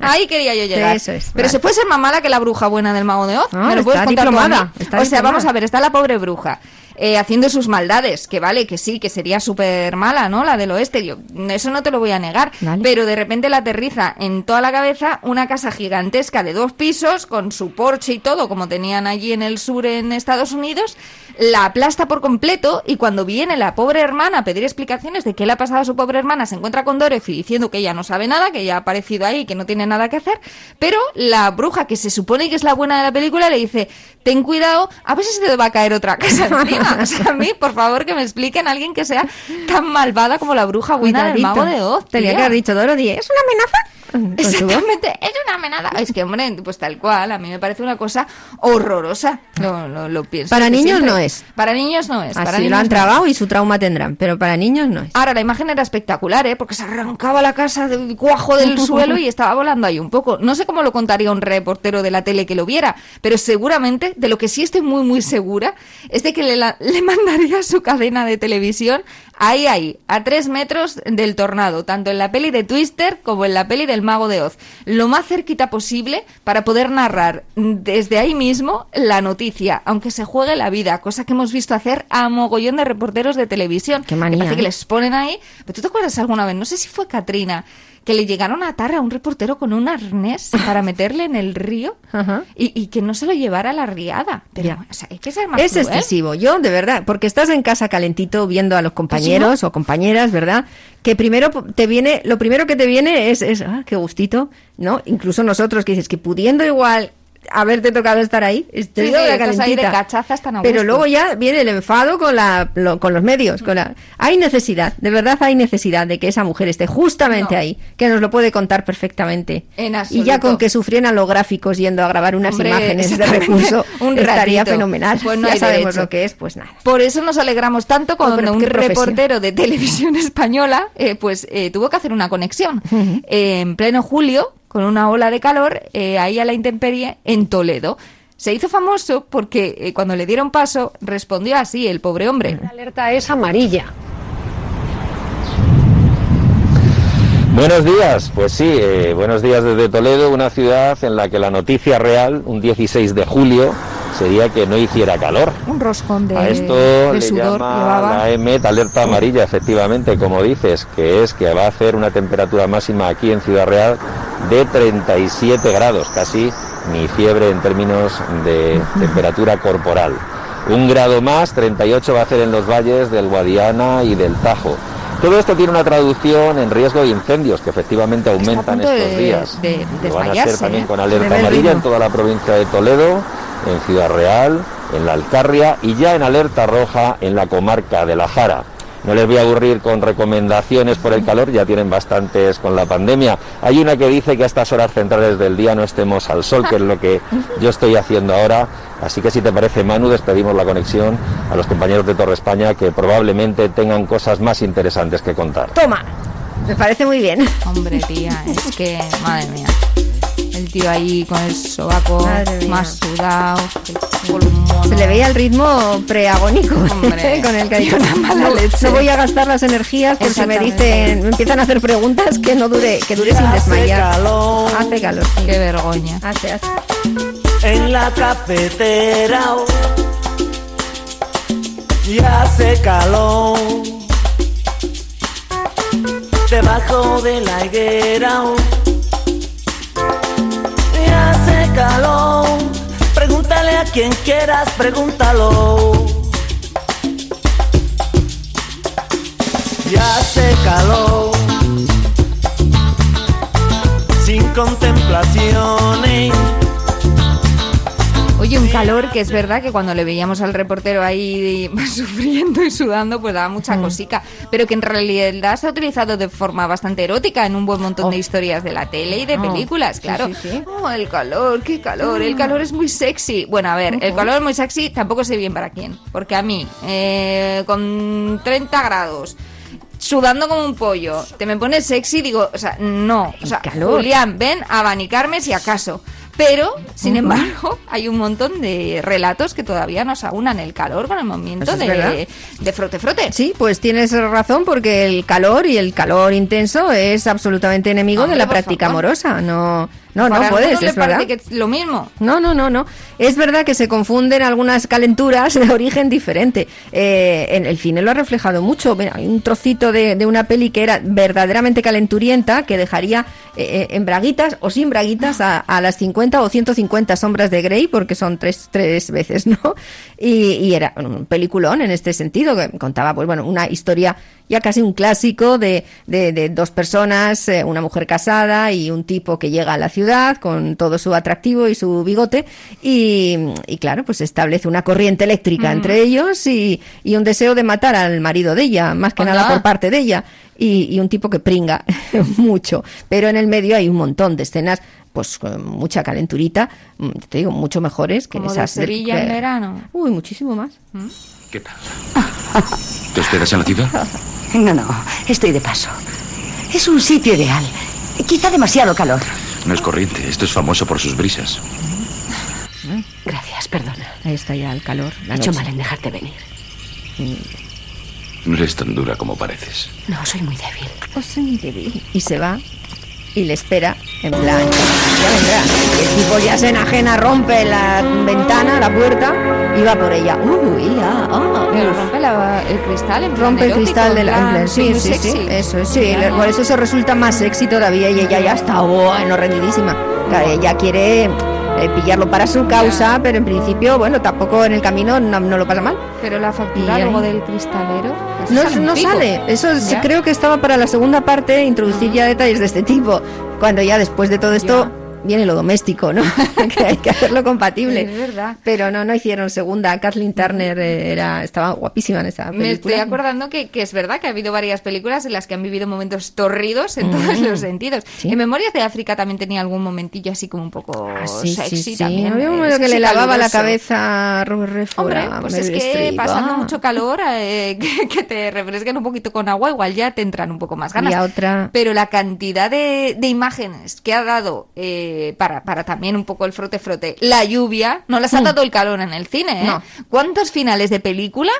Ahí quería yo llegar. Eso es, Pero vale. se puede ser más mala que la bruja buena del mago de Oz. Ah, ¿Me lo puedes está contar a mí? diplomada, está o sea, diplomada. vamos a ver, está la pobre bruja. Eh, haciendo sus maldades, que vale, que sí, que sería súper mala, ¿no? La del oeste, yo, eso no te lo voy a negar, Vale. pero de repente le aterriza en toda la cabeza una casa gigantesca de dos pisos, con su porche y todo, como tenían allí en el sur en Estados Unidos, la aplasta por completo y cuando viene la pobre hermana a pedir explicaciones de qué le ha pasado a su pobre hermana, se encuentra con Dorothy diciendo que ella no sabe nada, que ella ha aparecido ahí, que no tiene nada que hacer, pero la bruja que se supone que es la buena de la película le dice, ten cuidado, a ver si se te va a caer otra casa encima. O sea, a mí, por favor, que me expliquen a alguien que sea tan malvada como la bruja buena del Cuidadito. mago de Oz. Tenía tía. que haber dicho Dorothy, ¿es una amenaza? Exactamente, es una amenaza. Es que, hombre, pues tal cual, a mí me parece una cosa horrorosa. Lo, lo, lo pienso. Para niños siempre- no es. Para niños no es. para Así lo han no tragado y su trauma tendrán, pero para niños no es. Ahora, la imagen era espectacular, ¿eh? Porque se arrancaba la casa del cuajo del suelo y estaba volando ahí un poco. No sé cómo lo contaría un reportero de la tele que lo viera, pero seguramente, de lo que sí estoy muy, muy segura, es de que le, la- le mandaría su cadena de televisión ahí, ahí, a tres metros del tornado, tanto en la peli de Twister como en la peli del Mago de Oz. Lo más cerquita posible para poder narrar desde ahí mismo la noticia, aunque se juegue la vida, cosa que hemos visto hacer a mogollón de reporteros de televisión. Qué manía, Me parece que ¿eh? les ponen ahí. Pero tú te acuerdas alguna vez, no sé si fue Katrina, que le llegaron a atar a un reportero con un arnés para meterle en el río Ajá. y, y que no se lo llevara a la riada. Pero, Ya. o sea, hay que ser más Es cruel. excesivo, yo de verdad, porque estás en casa calentito viendo a los compañeros o compañeras, ¿verdad? Que primero te viene, lo primero que te viene es, es ah, qué gustito, ¿no? Incluso nosotros que dices que pudiendo igual haberte tocado estar ahí, estoy Sí, sí, estás ahí de calentita. cachazas tan a Pero luego ya viene el enfado con la lo- con los medios, con la hay necesidad, de verdad hay necesidad de que esa mujer esté justamente No. ahí, que nos lo puede contar perfectamente. En y ya con que sufrieran los gráficos yendo a grabar unas Hombre, imágenes de recurso un estaría ratito. fenomenal. Pues no ya sabemos derecho. lo que es, pues nada. Por eso nos alegramos tanto cuando un reportero de televisión española eh, pues eh, tuvo que hacer una conexión eh, en pleno julio con una ola de calor eh, ahí a la intemperie en Toledo. Se hizo famoso porque eh, cuando le dieron paso respondió así el pobre hombre. La alerta es amarilla. Buenos días, pues sí, eh, buenos días desde Toledo, una ciudad en la que la noticia real, un 16 de julio, sería que no hiciera calor. Un roscón de, A esto de le sudor llama llevaba. la EMET alerta amarilla, efectivamente, como dices, que es que va a hacer una temperatura máxima aquí en Ciudad Real de 37 grados, casi ni fiebre en términos de temperatura corporal. Un grado más, 38 va a hacer en los valles del Guadiana y del Tajo. Todo esto tiene una traducción en riesgo de incendios que efectivamente aumentan estos de- días. de Que van a desmayarse, también ¿eh? con De alerta amarilla en toda la provincia de Toledo, en Ciudad Real, en la Alcarria y ya en alerta roja en la comarca de la Jara. No les voy a aburrir con recomendaciones por el calor, ya tienen bastantes con la pandemia. Hay una que dice que a estas horas centrales del día no estemos al sol, que es lo que yo estoy haciendo ahora. Así que si te parece, Manu, despedimos la conexión a los compañeros de Torre España que probablemente tengan cosas más interesantes que contar. Toma, me parece muy bien. Hombre, tía, es que, madre mía. El tío ahí con el sobaco más sudado, el. Se le veía el ritmo preagónico Hombre, con el que ha dicho, una mala no, leche". no voy a gastar las energías por si me dicen, me empiezan a hacer preguntas que no dure, que dure sin Hace desmayar. calor. Hace calor. sí. Qué vergüenza. Hace, hace. en la cafetera oh, y hace calor debajo de la higuera oh, quien quieras pregúntalo. Y hace calor sin contemplaciones Oye, un calor que es verdad que cuando le veíamos al reportero ahí sufriendo y sudando, pues daba mucha Mm. cosica. Pero que en realidad se ha utilizado de forma bastante erótica en un buen montón de historias de la tele y de Oh, películas, claro. sí, sí. Oh, el calor, qué calor, el calor es muy sexy. Bueno, a ver, el calor es muy sexy, tampoco sé bien para quién. Porque a mí, eh, con 30 grados sudando como un pollo, te me pones sexy, digo, o sea, no, o sea, calor. Julián, ven a abanicarme si acaso. Pero, sin embargo, hay un montón de relatos que todavía nos aunan el calor con el verdad. de, de frote-frote. Sí, pues tienes razón porque el calor y el calor intenso es absolutamente enemigo Hombre, de la práctica favor. amorosa. No, no, Para no puedes, es verdad. que es lo mismo. No, no, no, no. Es verdad que se confunden algunas calenturas de origen diferente. Eh, en el cine lo ha reflejado mucho. Mira, hay un trocito de, de una peli que era verdaderamente calenturienta que dejaría eh, en braguitas o sin braguitas a, a las 50 o 150 sombras de Grey, porque son tres, tres veces, ¿no? Y, y era un peliculón en este sentido, que contaba, pues bueno, una historia ya casi un clásico de, de, de dos personas, eh, una mujer casada y un tipo que llega a la ciudad con todo su atractivo y su bigote y, y claro, pues establece una corriente eléctrica Mm. entre ellos y, y un deseo de matar al marido de ella, más que nada por parte de ella. Y, y un tipo que pringa mucho. Pero en el medio hay un montón de escenas, pues con mucha calenturita, mm, te digo, mucho mejores que Como de esas. del- Sevilla en que- verano. Uy, muchísimo más. ¿Qué tal? ¿Te hospedas en la ciudad? No, no, estoy de paso. Es un sitio ideal. Quizá demasiado calor. No es corriente, esto es famoso por sus brisas. Gracias, perdona. Ahí está ya el calor. He hecho mal en dejarte venir. No eres tan dura como pareces. No, soy muy débil. Oh, soy muy débil. Y se va y le espera en plan, ya vendrá. El tipo ya se enajena, rompe la ventana, la puerta y va por ella. Uy, ya, ah, Pero uf. rompe la- el cristal en plan Rompe el cristal de en la plan, sí, sí, sí, eso es, sí, ya. por eso se resulta más sexy todavía y ella ya está bueno, rendidísima. Claro, Ella quiere eh, pillarlo para su causa, pero en principio, bueno, tampoco en el camino no, no lo pasa mal. Pero la factura Y luego del cristalero. eso No, sale no eso es- creo que estaba para la segunda parte, introducir ya detalles de este tipo, cuando ya después de todo esto viene lo doméstico, ¿no? que hay que hacerlo compatible. Es verdad. Pero no, no hicieron segunda. Kathleen Turner era, estaba guapísima en esa película. Me estoy acordando que, que es verdad que ha habido varias películas en las que han vivido momentos torridos en todos los sentidos. En Memorias de África también tenía algún momentillo así como un poco Ah, sí, sexy sí, sí. también. Había un momento que le lavaba la cabeza a Robert Redford. Hombre, pues es que pasando Ah. mucho calor, eh, que, que te refresquen un poquito con agua, igual ya te entran un poco más ganas. Y otra- Pero la cantidad de, de imágenes que ha dado eh, para, para también un poco el frote-frote, la lluvia, no las ha dado el calor en el cine, ¿eh? Mm. No. ¿Cuántos finales de película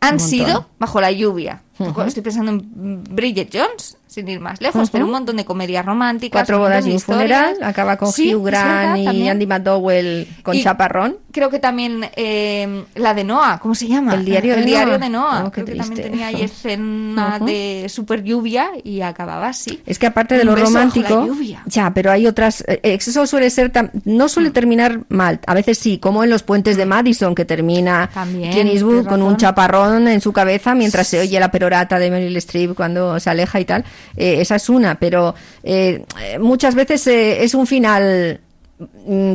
han sido bajo la lluvia? Estoy pensando en Bridget Jones, sin ir más lejos, pero un montón de comedias románticas. Cuatro bodas y un funeral. Acaba con Sí, Hugh verdad, Grant y también. Andy McDowell con Y chaparrón. Creo que también eh, la de Noah, ¿cómo se llama? El diario El de diario Noah. de Noah. Oh, creo que también tenía ahí escena de super lluvia y acababa así. Es que aparte de Un lo beso bajo la romántico, lluvia. ya, pero hay otras. eh, Eso suele ser, tam- no Mm. suele terminar mal. A veces sí, como en los puentes de Madison que termina También, Clint Eastwood con un chaparrón en su cabeza mientras se oye la perorata de Meryl Streep cuando se aleja y tal. Eh, esa es una, pero eh, eh, muchas veces eh, es un final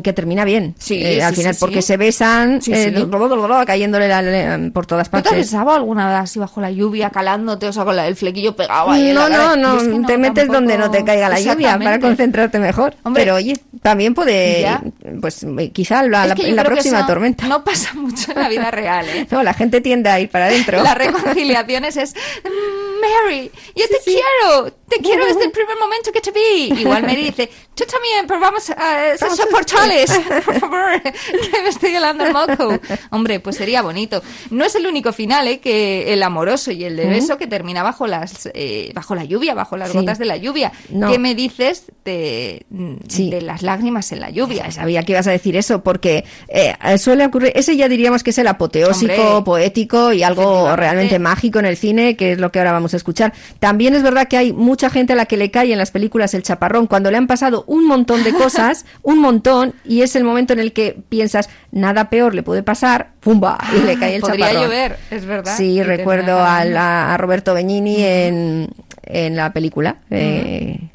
que termina bien Sí, eh, al sí, final sí, porque sí. se besan eh, sí. bla, bla, bla, bla, cayéndole la- la- por todas ¿No te has partes besado alguna vez así bajo la lluvia, calándote, o sea, con la- el flequillo pegado ahí en No, la no, no, Yo es que te metes tampoco- donde no te caiga la lluvia para concentrarte mejor. Hombre, Pero oye, también puede, ya. pues eh, quizá la, Es la- que próxima eso tormenta. No pasa mucho en la vida real, ¿eh? No, la gente tiende a ir para adentro. Las reconciliaciones es "Mm, Mary, yo te quiero, te quiero desde el primer momento que te vi. Igual Mary dice, tú también, pero vamos a soportales, por favor, que me estoy helando el moco. Hombre, pues sería bonito. No es el único final, ¿eh? Que el amoroso y el de beso que termina bajo las, eh, bajo la lluvia, bajo las Sí. gotas de la lluvia. No. ¿Qué me dices de, Sí. de las lágrimas en la lluvia? Sabía que ibas a decir eso, porque eh, suele ocurrir, ese ya diríamos que es el apoteósico, Hombre. poético y algo realmente mágico en el cine, que es lo que ahora vamos a escuchar. También es verdad que hay mucha gente a la que le cae en las películas el chaparrón, cuando le han pasado un montón de cosas, un montón, y es el momento en el que piensas, nada peor le puede pasar, ¡pumba! Y le cae el Podría chaparrón. llover, es verdad. Sí, recuerdo a, la- a Roberto Benigni en, en la película. eh.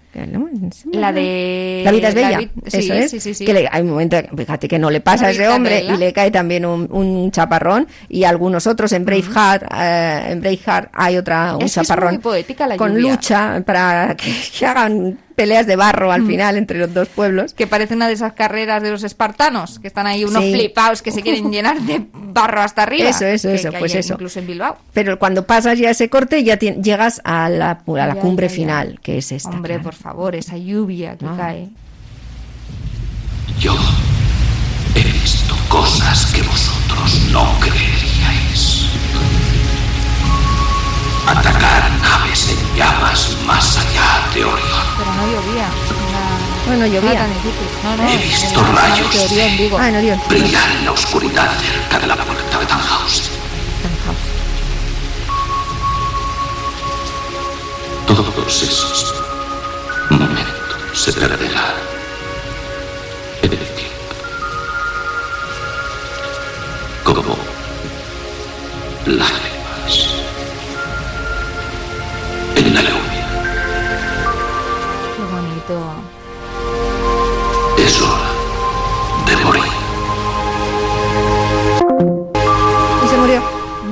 La de... La vida es bella. Eso es. sí, sí, sí. Que le- hay un momento, fíjate que no le pasa a ese hombre y le cae también un, un chaparrón y algunos otros en Braveheart, eh, en Braveheart hay otra un Es que es chaparrón muy poética la con lucha para que, que hagan peleas de barro al final entre los dos pueblos. Que parece una de esas carreras de los espartanos, que están ahí unos Sí. flipaos que se quieren llenar de barro hasta arriba. Eso, eso, Que- eso, que pues eso. Incluso en Bilbao. Pero cuando pasas ya ese corte ya llegas a la, a la Ya, cumbre ya, ya. final, que es esta. Hombre, por favor, esa lluvia que Ah. cae. Yo he visto cosas que vosotros no creeríais. Atacar naves en llamas más allá de Orión. Pero no llovía. Era- Bueno, no llovía. No, no. He visto rayos Orión, digo. Ah, Orión. Brillar en la oscuridad cerca de la puerta de Tannhausen. Todos esos momentos se perderán en el tiempo. Como lágrimas en. Qué bonito. Es hora de morir. Y se murió.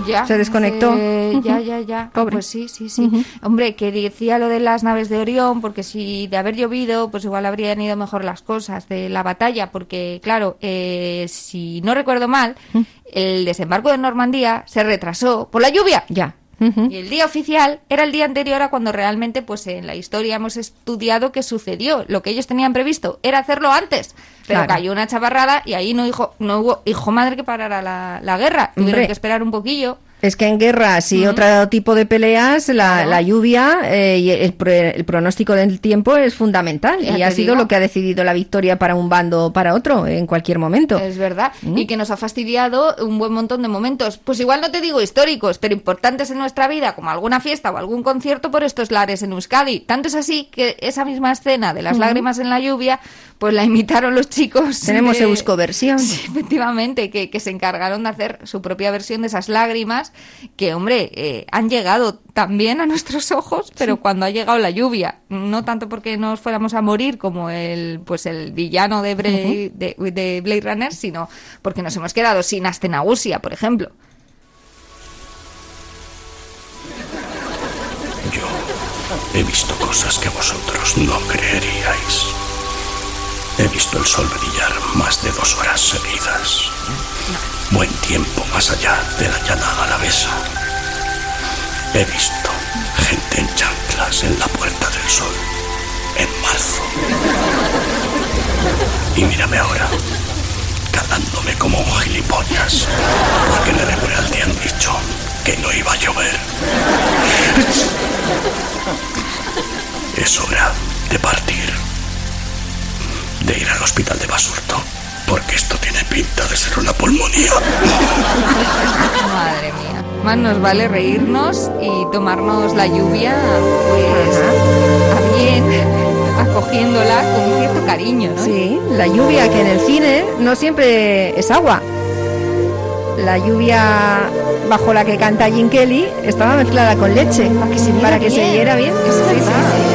Ya, se desconectó. Ya, ya, ya. Ah, Pobre. Pues sí, sí, sí. Hombre, que decía lo de las naves de Orión, porque si de haber llovido, pues igual habrían ido mejor las cosas de la batalla, porque claro, eh, si no recuerdo mal, el desembarco de Normandía se retrasó por la lluvia. Ya. Y el día oficial era el día anterior a cuando realmente, pues en la historia hemos estudiado que sucedió. Lo que ellos tenían previsto era hacerlo antes. Pero Claro. cayó una chaparrada y ahí no, hijo, no hubo hijo madre que parara la, la guerra. Tuvieron Hombre. que esperar un poquillo. Es que en guerras y otro tipo de peleas, la, la lluvia eh, y el, pro- el pronóstico del tiempo es fundamental. Ya y ha sido digo. lo que ha decidido la victoria para un bando o para otro en cualquier momento. Es verdad. Y que nos ha fastidiado un buen montón de momentos. Pues igual no te digo históricos, pero importantes en nuestra vida, como alguna fiesta o algún concierto por estos lares en Euskadi. Tanto es así que esa misma escena de las lágrimas en la lluvia, pues la imitaron los chicos. Tenemos de- Euskoversión. Sí, efectivamente, que, que se encargaron de hacer su propia versión de esas lágrimas, que, hombre, eh, han llegado también a nuestros ojos, pero cuando ha llegado la lluvia. No tanto porque nos fuéramos a morir como el, pues el villano de, Bra- de, de Blade Runner, sino porque nos hemos quedado sin Astenagusia, por ejemplo. He visto cosas que vosotros no creeríais. He visto el sol brillar más de dos horas seguidas. Buen tiempo más allá de la llanada alavesa. He visto gente en chanclas en la puerta del sol. En marzo. Y mírame ahora. Calándome como un gilipollas. Porque en el Emerald han dicho que no iba a llover. Es hora de partir. De ir al hospital de Basurto. Porque esto tiene pinta de ser una pulmonía. Madre mía. Más nos vale reírnos y tomarnos la lluvia, pues, a bien, acogiéndola con cierto cariño, ¿no? Sí, la lluvia que en el cine no siempre es agua. La lluvia bajo la que canta Jim Kelly estaba mezclada con leche para que se viera, bien. Sí, sí.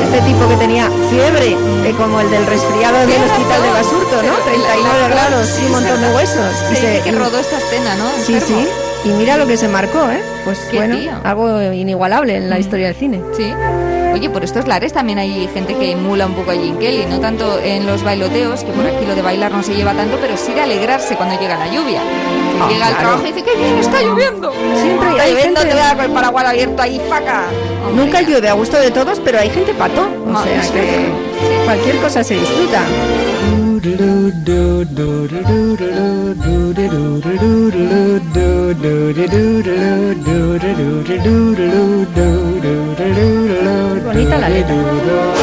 Este tipo que tenía fiebre, eh, como el del resfriado del hospital de. Basurto, ¿no? Pero el 39 actor, grados y un montón de huesos. Se Y se- dice que rodó esta escena, ¿no? Sí, Enfermo. sí. Y mira lo que se marcó, ¿eh? Pues Qué bueno, tío. algo inigualable en la historia del cine. Sí. Oye, por estos lares también hay gente que emula un poco a Jim Kelly, no tanto en los bailoteos, que por aquí lo de bailar no se lleva tanto, pero sí de alegrarse cuando llega la lluvia. Llega al trabajo y dice, ¡qué bien, está lloviendo! Siempre está hay lloviendo, gente- te voy a dar con el paraguas abierto ahí, faca. Hombre, Nunca ya. llueve a gusto de todos, pero hay gente pato. O Madre sea que cualquier cosa se disfruta. Bonita la letra.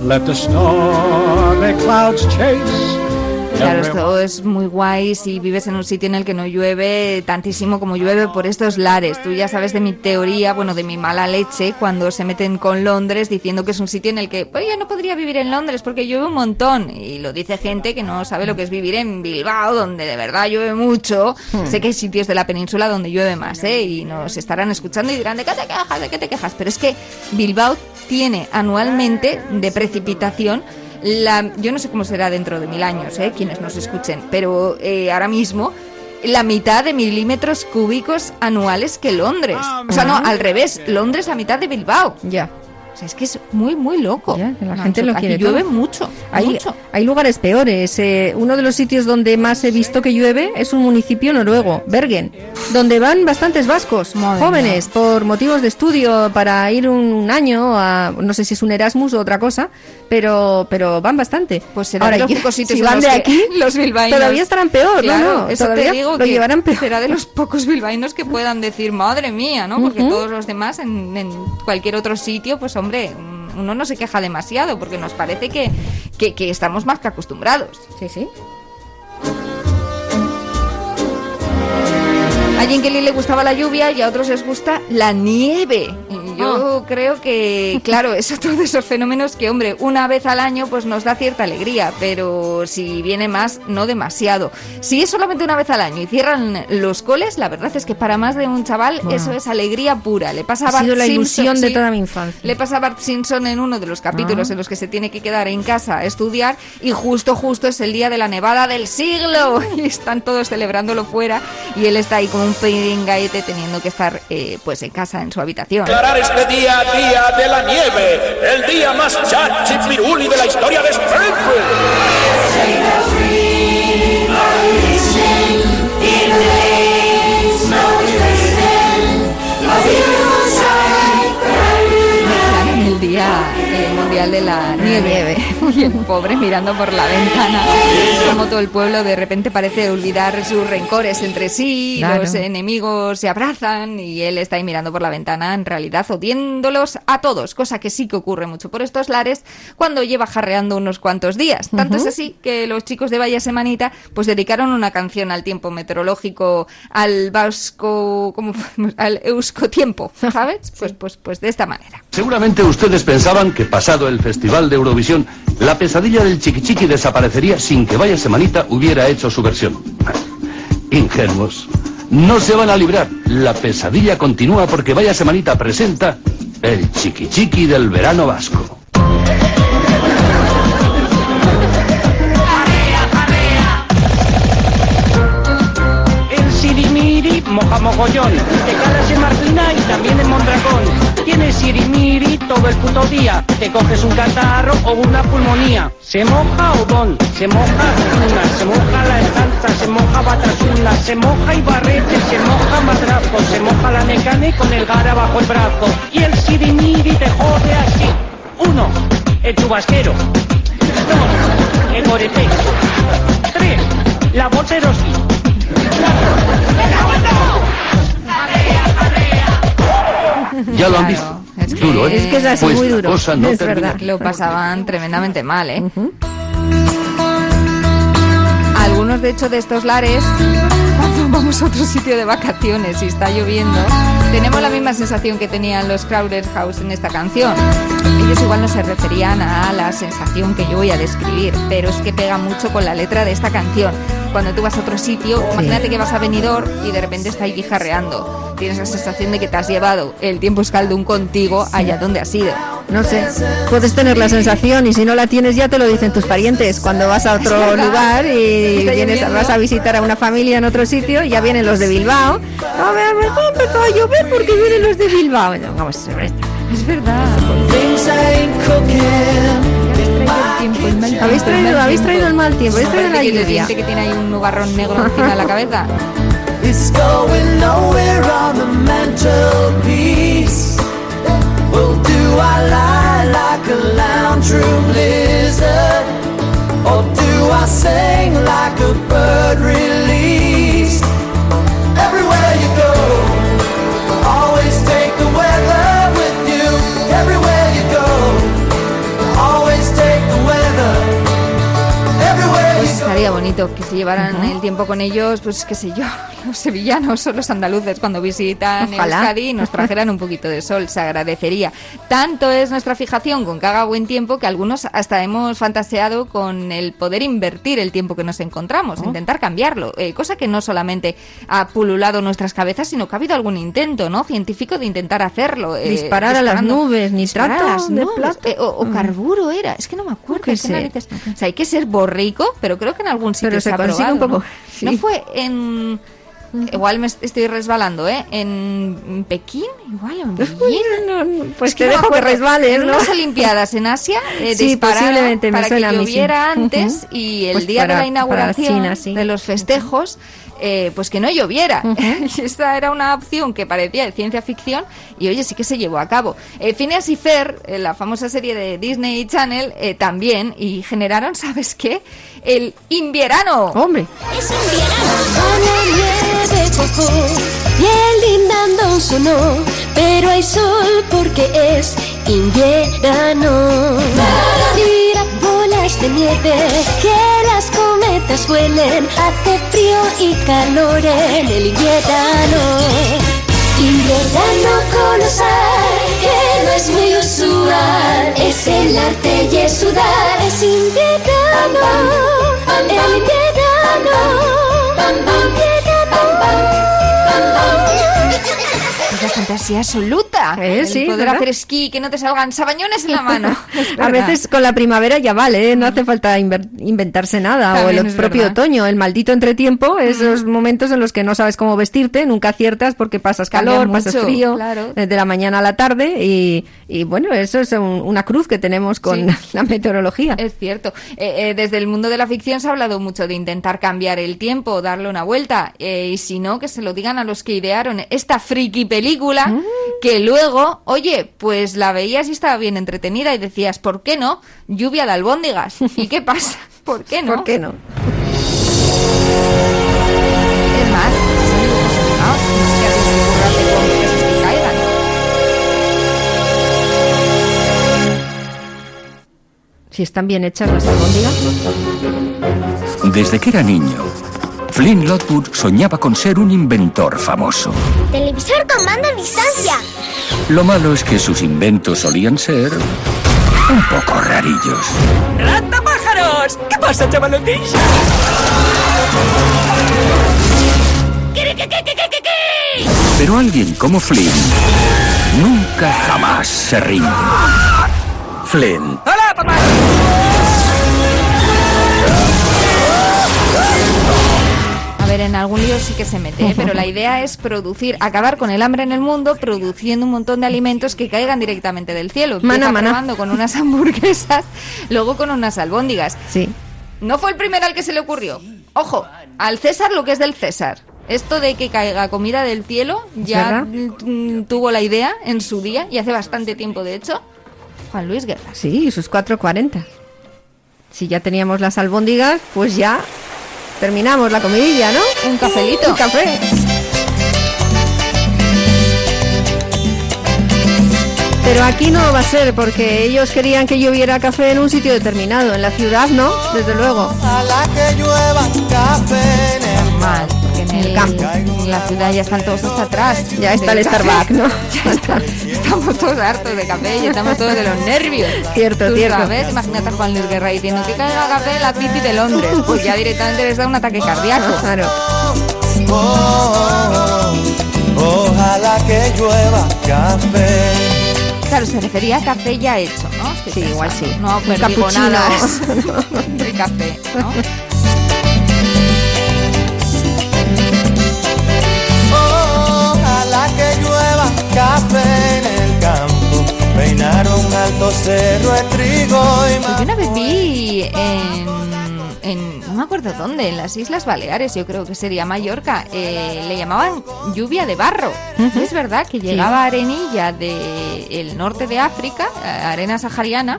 Let the stormy clouds chase. Claro, esto es muy guay si vives en un sitio en el que no llueve tantísimo como llueve por estos lares. Tú ya sabes de mi teoría, bueno, de mi mala leche, cuando se meten con Londres diciendo que es un sitio en el que, oye, no podría vivir en Londres porque llueve un montón. Y lo dice gente que no sabe lo que es vivir en Bilbao, donde de verdad llueve mucho. Sé que hay sitios de la península donde llueve más, ¿eh? Y nos estarán escuchando y dirán, ¿de qué te quejas? ¿De qué te quejas? Pero es que Bilbao tiene anualmente de precipitación la, yo no sé cómo será dentro de mil años, ¿eh? quienes nos escuchen, pero eh, ahora mismo la mitad de milímetros cúbicos anuales que Londres. O sea, no, al revés, Londres la mitad de Bilbao. Ya. Sea, es que es muy, muy loco. Ya, la gente lo aquí quiere llueve mucho, Hay, mucho. hay lugares peores. eh, uno de los sitios donde más he visto que llueve es un municipio noruego, Bergen, donde van bastantes vascos, jóvenes, por motivos de estudio, para ir un, un año a, no sé si es un Erasmus o otra cosa, pero, pero van bastante. Pues será de los pocos sitios si van de aquí, los bilbaínos todavía estarán peor, Claro, eso te digo lo que llevarán peor. será de los pocos bilbaínos que puedan decir, madre mía, ¿no? Porque todos los demás en, en cualquier otro sitio, pues hombre, uno no se queja demasiado porque nos parece que, que, estamos más que acostumbrados. Sí, sí. A Jim Kelly le gustaba la lluvia y a otros les gusta la nieve. Yo creo que, claro, eso, todos esos fenómenos que, hombre, una vez al año pues nos da cierta alegría, pero si viene más, no demasiado. Si es solamente una vez al año y cierran los coles, la verdad es que para más de un chaval Bueno. eso es alegría pura. Le pasa a Ha Bart sido la Simpson, ilusión de sí. toda mi infancia. Le pasa a Bart Simpson en uno de los capítulos Ah. en los que se tiene que quedar en casa a estudiar y justo, justo es el día de la nevada del siglo y están todos celebrándolo fuera y él está ahí como un peringaete teniendo que estar eh, pues en casa, en su habitación. Este día Día de la Nieve, el día más chachipiruli de la historia de en Mundial de la Nieve. Y el pobre mirando por la ventana, como todo el pueblo de repente parece olvidar sus rencores entre sí, Claro. los enemigos se abrazan y él está ahí mirando por la ventana, en realidad odiándolos a todos, cosa que sí que ocurre mucho por estos lares cuando lleva jarreando unos cuantos días. Tanto es así que los chicos de Vaya Semanita pues dedicaron una canción al tiempo meteorológico, al vasco, como al euskotiempo, ¿sabes? Pues, pues, pues de esta manera. Seguramente ustedes pensaban que pasado el Festival de Eurovisión, la pesadilla del chiquichiqui desaparecería sin que Vaya Semanita hubiera hecho su versión. Ingenuos. No se van a librar. La pesadilla continúa porque Vaya Semanita presenta el chiquichiqui del verano vasco. El sirimiri moja mogollón, también en Mondragón. Tienes sirimiri todo el puto día, te coges un catarro o una pulmonía. Se moja Odón, se moja Zuna, se moja la estanza, se moja Batasuna, se moja Ibarrete, se moja Madrazo, se moja la Necane con el gara bajo el brazo. Y el sirimiri te jode así. Uno, el chubasquero. Dos, el Goretex. Tres, la Boteroski. Ya lo han visto. Duro, ¿eh? Es que es así, Pues muy duro. cosa no es termina. verdad. Lo pasaban tremendamente mal, ¿eh? Algunos, de hecho, de estos lares, cuando vamos a otro sitio de vacaciones y está lloviendo, tenemos la misma sensación que tenían los Crowder House en esta canción. Ellos igual no se referían a la sensación que yo voy a describir, pero es que pega mucho con la letra de esta canción. Cuando tú vas a otro sitio, imagínate que vas a Benidorm y de repente está ahí guijarreando. Tienes la sensación de que te has llevado el tiempo escaldún contigo allá donde has ido. No sé, puedes tener la sensación y si no la tienes ya te lo dicen tus parientes. Cuando vas a otro lugar y vienes, vas a visitar a una familia en otro sitio, ya vienen los de Bilbao. A ver, me ha empezado a llover porque vienen los de Bilbao. Vamos a ver. Es verdad. ¿Habéis traído, habéis traído el mal tiempo? ¿Habéis traído la lluvia? que tiene ahí un nubarrón negro encima de la cabeza. It's going nowhere on the mantelpiece. Well, do I lie like a lounge room lizard? Or do I sing like a bird released? Bonito que se llevaran el tiempo con ellos, pues qué sé yo, los sevillanos o los andaluces cuando visitan Ojalá. Euskadi nos trajeran un poquito de sol, se agradecería. Tanto es nuestra fijación con que haga buen tiempo que algunos hasta hemos fantaseado con el poder invertir el tiempo que nos encontramos, intentar cambiarlo, eh, cosa que no solamente ha pululado nuestras cabezas, sino que ha habido algún intento, ¿no? Científico de intentar hacerlo. eh, Disparar a las nubes, nitrato a las de plata. eh, o, o Mm. carburo era, es que no me acuerdo. qué sé. O sea, hay que ser borrico, pero creo que en algún sitio Pero se, se ha consigue probado, un poco, ¿no? sí. No fue en... Igual me est- estoy resbalando, ¿eh? En Pekín, igual, en Beijing. pues Es te no me dejo que resbales, En ¿no? unas Olimpiadas en Asia eh, Sí, posiblemente, me para suena a que mí, sí. lloviera antes y el Pues día para- de la inauguración China, sí. de los festejos eh, pues que no lloviera. Y esta era una opción que parecía de ciencia ficción y oye, sí que se llevó a cabo. Eh, Phineas y Fer, eh, la famosa serie de Disney Channel, eh, también, y generaron, ¿sabes qué? El invierano. Hombre. Es sonó, pero hay sol porque es invierno. Tira bolas de nieve que hace frío y calor en el invierno. Invierno colosal, que no es muy usual, es el arte y es sudar, es invierno, el invierno, Es fantasía absoluta. Eh, el sí, poder ¿verdad? hacer esquí, que no te salgan sabañones en la mano. A veces con la primavera ya vale, ¿eh? no hace falta inventarse nada. o También el es propio verdad. otoño, el maldito entretiempo, esos momentos en los que no sabes cómo vestirte, nunca aciertas porque pasas calor, pasas mucho, frío, claro. eh, de la mañana a la tarde y, y bueno, eso es un- una cruz que tenemos con Sí. la meteorología. Es cierto. Eh, eh, desde el mundo de la ficción se ha hablado mucho de intentar cambiar el tiempo, darle una vuelta. eh, y si no, que se lo digan a los que idearon esta friki película, Mm. que luego, oye, pues la veías y estaba bien entretenida y decías, ¿por qué no? Lluvia de albóndigas. ¿Y qué pasa? ¿Por qué no? ¿Por qué no? Es más, son dibujos animados, no es que cómics que caigan. Si están bien hechas las albóndigas. Desde que era niño, Flynn Lockwood soñaba con ser un inventor famoso. Televisor con mando a distancia. Lo malo es que sus inventos solían ser un poco rarillos. ¡Rata pájaros! ¿Qué pasa, chavalotes? Pero alguien como Flynn nunca jamás se rinde. Flynn ¡Hola, papá! Ver, en algún lío sí que se mete, ¿eh? pero la idea es producir, acabar con el hambre en el mundo, produciendo un montón de alimentos que caigan directamente del cielo. Mana, mana. con unas hamburguesas, luego con unas albóndigas. Sí. No fue el primero al que se le ocurrió. Ojo, al César lo que es del César. Esto de que caiga comida del cielo ya mm, tuvo la idea en su día y hace bastante tiempo, de hecho, Juan Luis Guerra. Sí, sus 4.40. Si ya teníamos las albóndigas, pues ya terminamos la comidilla, ¿no? Un cafelito. Un café. Pero aquí no va a ser porque ellos querían que lloviera café en un sitio determinado. En la ciudad, ¿no? Desde luego. Ojalá que llueva café en el Mal, porque en el campo, en la ciudad ya están todos hasta atrás. Ya está el. Starbucks, ¿no? Ya está. Estamos todos hartos de café y estamos todos de los nervios. Cierto, Tú cierto. sabes, imagínate a Juan Luis Guerra diciendo que caiga café en la City de Londres. Pues ya directamente les da un ataque cardíaco. Claro. Oh, ojalá que llueva café. Claro, se refería a café ya hecho, ¿no? Sí, igual sí. No perdigonadas cappuccino. de café, ¿no? Alto cerro de trigo y Pues yo una vez vi en, en- no me acuerdo dónde, en las Islas Baleares, yo creo que sería Mallorca, eh, le llamaban lluvia de barro. Es verdad que llegaba arenilla del norte de África, eh, arena sahariana,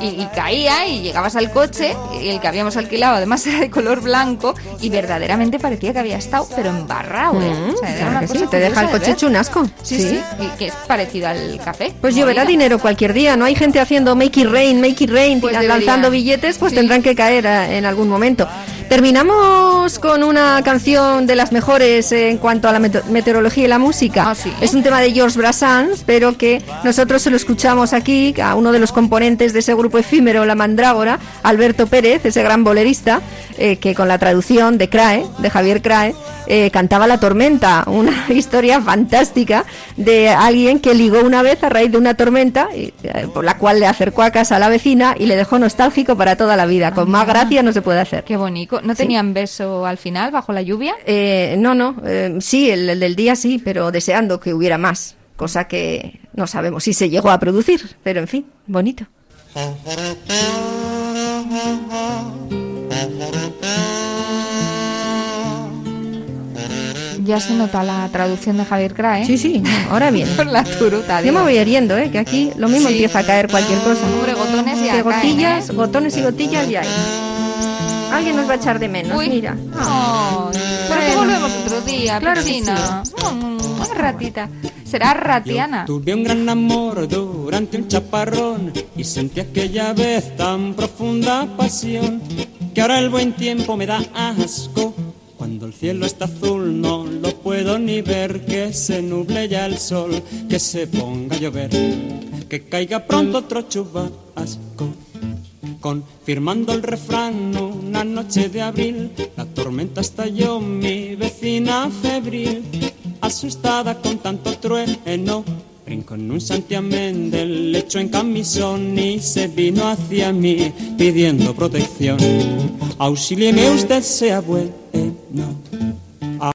y, y caía y llegabas al coche, y el que habíamos alquilado además era de color blanco, y verdaderamente parecía que había estado, pero embarrado, ¿eh? Mm, O sea, era claro una que cosa sí, te deja el de coche hecho un asco. Sí, sí, y que es parecido al café. Pues lloverá dinero cualquier día, ¿no? Hay gente haciendo make it rain, make it rain, Pues lanzando billetes, pues Sí. tendrán que caer eh, en algún momento. Terminamos con una canción de las mejores en cuanto a la meteorología y la música. Ah, sí. Es un tema de George Brassens, pero que nosotros se lo escuchamos aquí a uno de los componentes de ese grupo efímero, La Mandrágora, Alberto Pérez, ese gran bolerista, eh, que con la traducción de Crae, de Javier Crae, eh, cantaba La Tormenta, una historia fantástica de alguien que ligó una vez a raíz de una tormenta, eh, por la cual le acercó a casa a la vecina y le dejó nostálgico para toda la vida. Con más gracia no se puede hacer. Qué bonito. ¿No Sí. tenían beso al final, bajo la lluvia? Eh, no, no, eh, sí, el, el del día sí, pero deseando que hubiera más, cosa que no sabemos si se llegó a producir, pero en fin, bonito. Ya se nota la traducción de Javier Crae. Sí, sí, ahora bien. Por la turuta, Yo me voy heriendo, ¿eh? que aquí lo mismo Sí. empieza a caer cualquier cosa. Hombre, gotones ya Que caen, gotillas, ¿eh? gotones y gotillas ya hay. Alguien nos va a echar de menos, Uy. mira. Ay, pero Bueno. volvemos otro día, Claro que Pechina. Mm, una ratita. Será ratiana. Tuve un gran amor durante un chaparrón y sentí aquella vez tan profunda pasión que ahora el buen tiempo me da asco. Cuando el cielo está azul no lo puedo ni ver, que se nuble ya el sol, que se ponga a llover, que caiga pronto otro chubasco. Confirmando el refrán, una noche de abril, la tormenta estalló, mi vecina febril, asustada con tanto trueno, en un santiamén del lecho en camisón y se vino hacia mí pidiendo protección. Auxílieme usted, sea bueno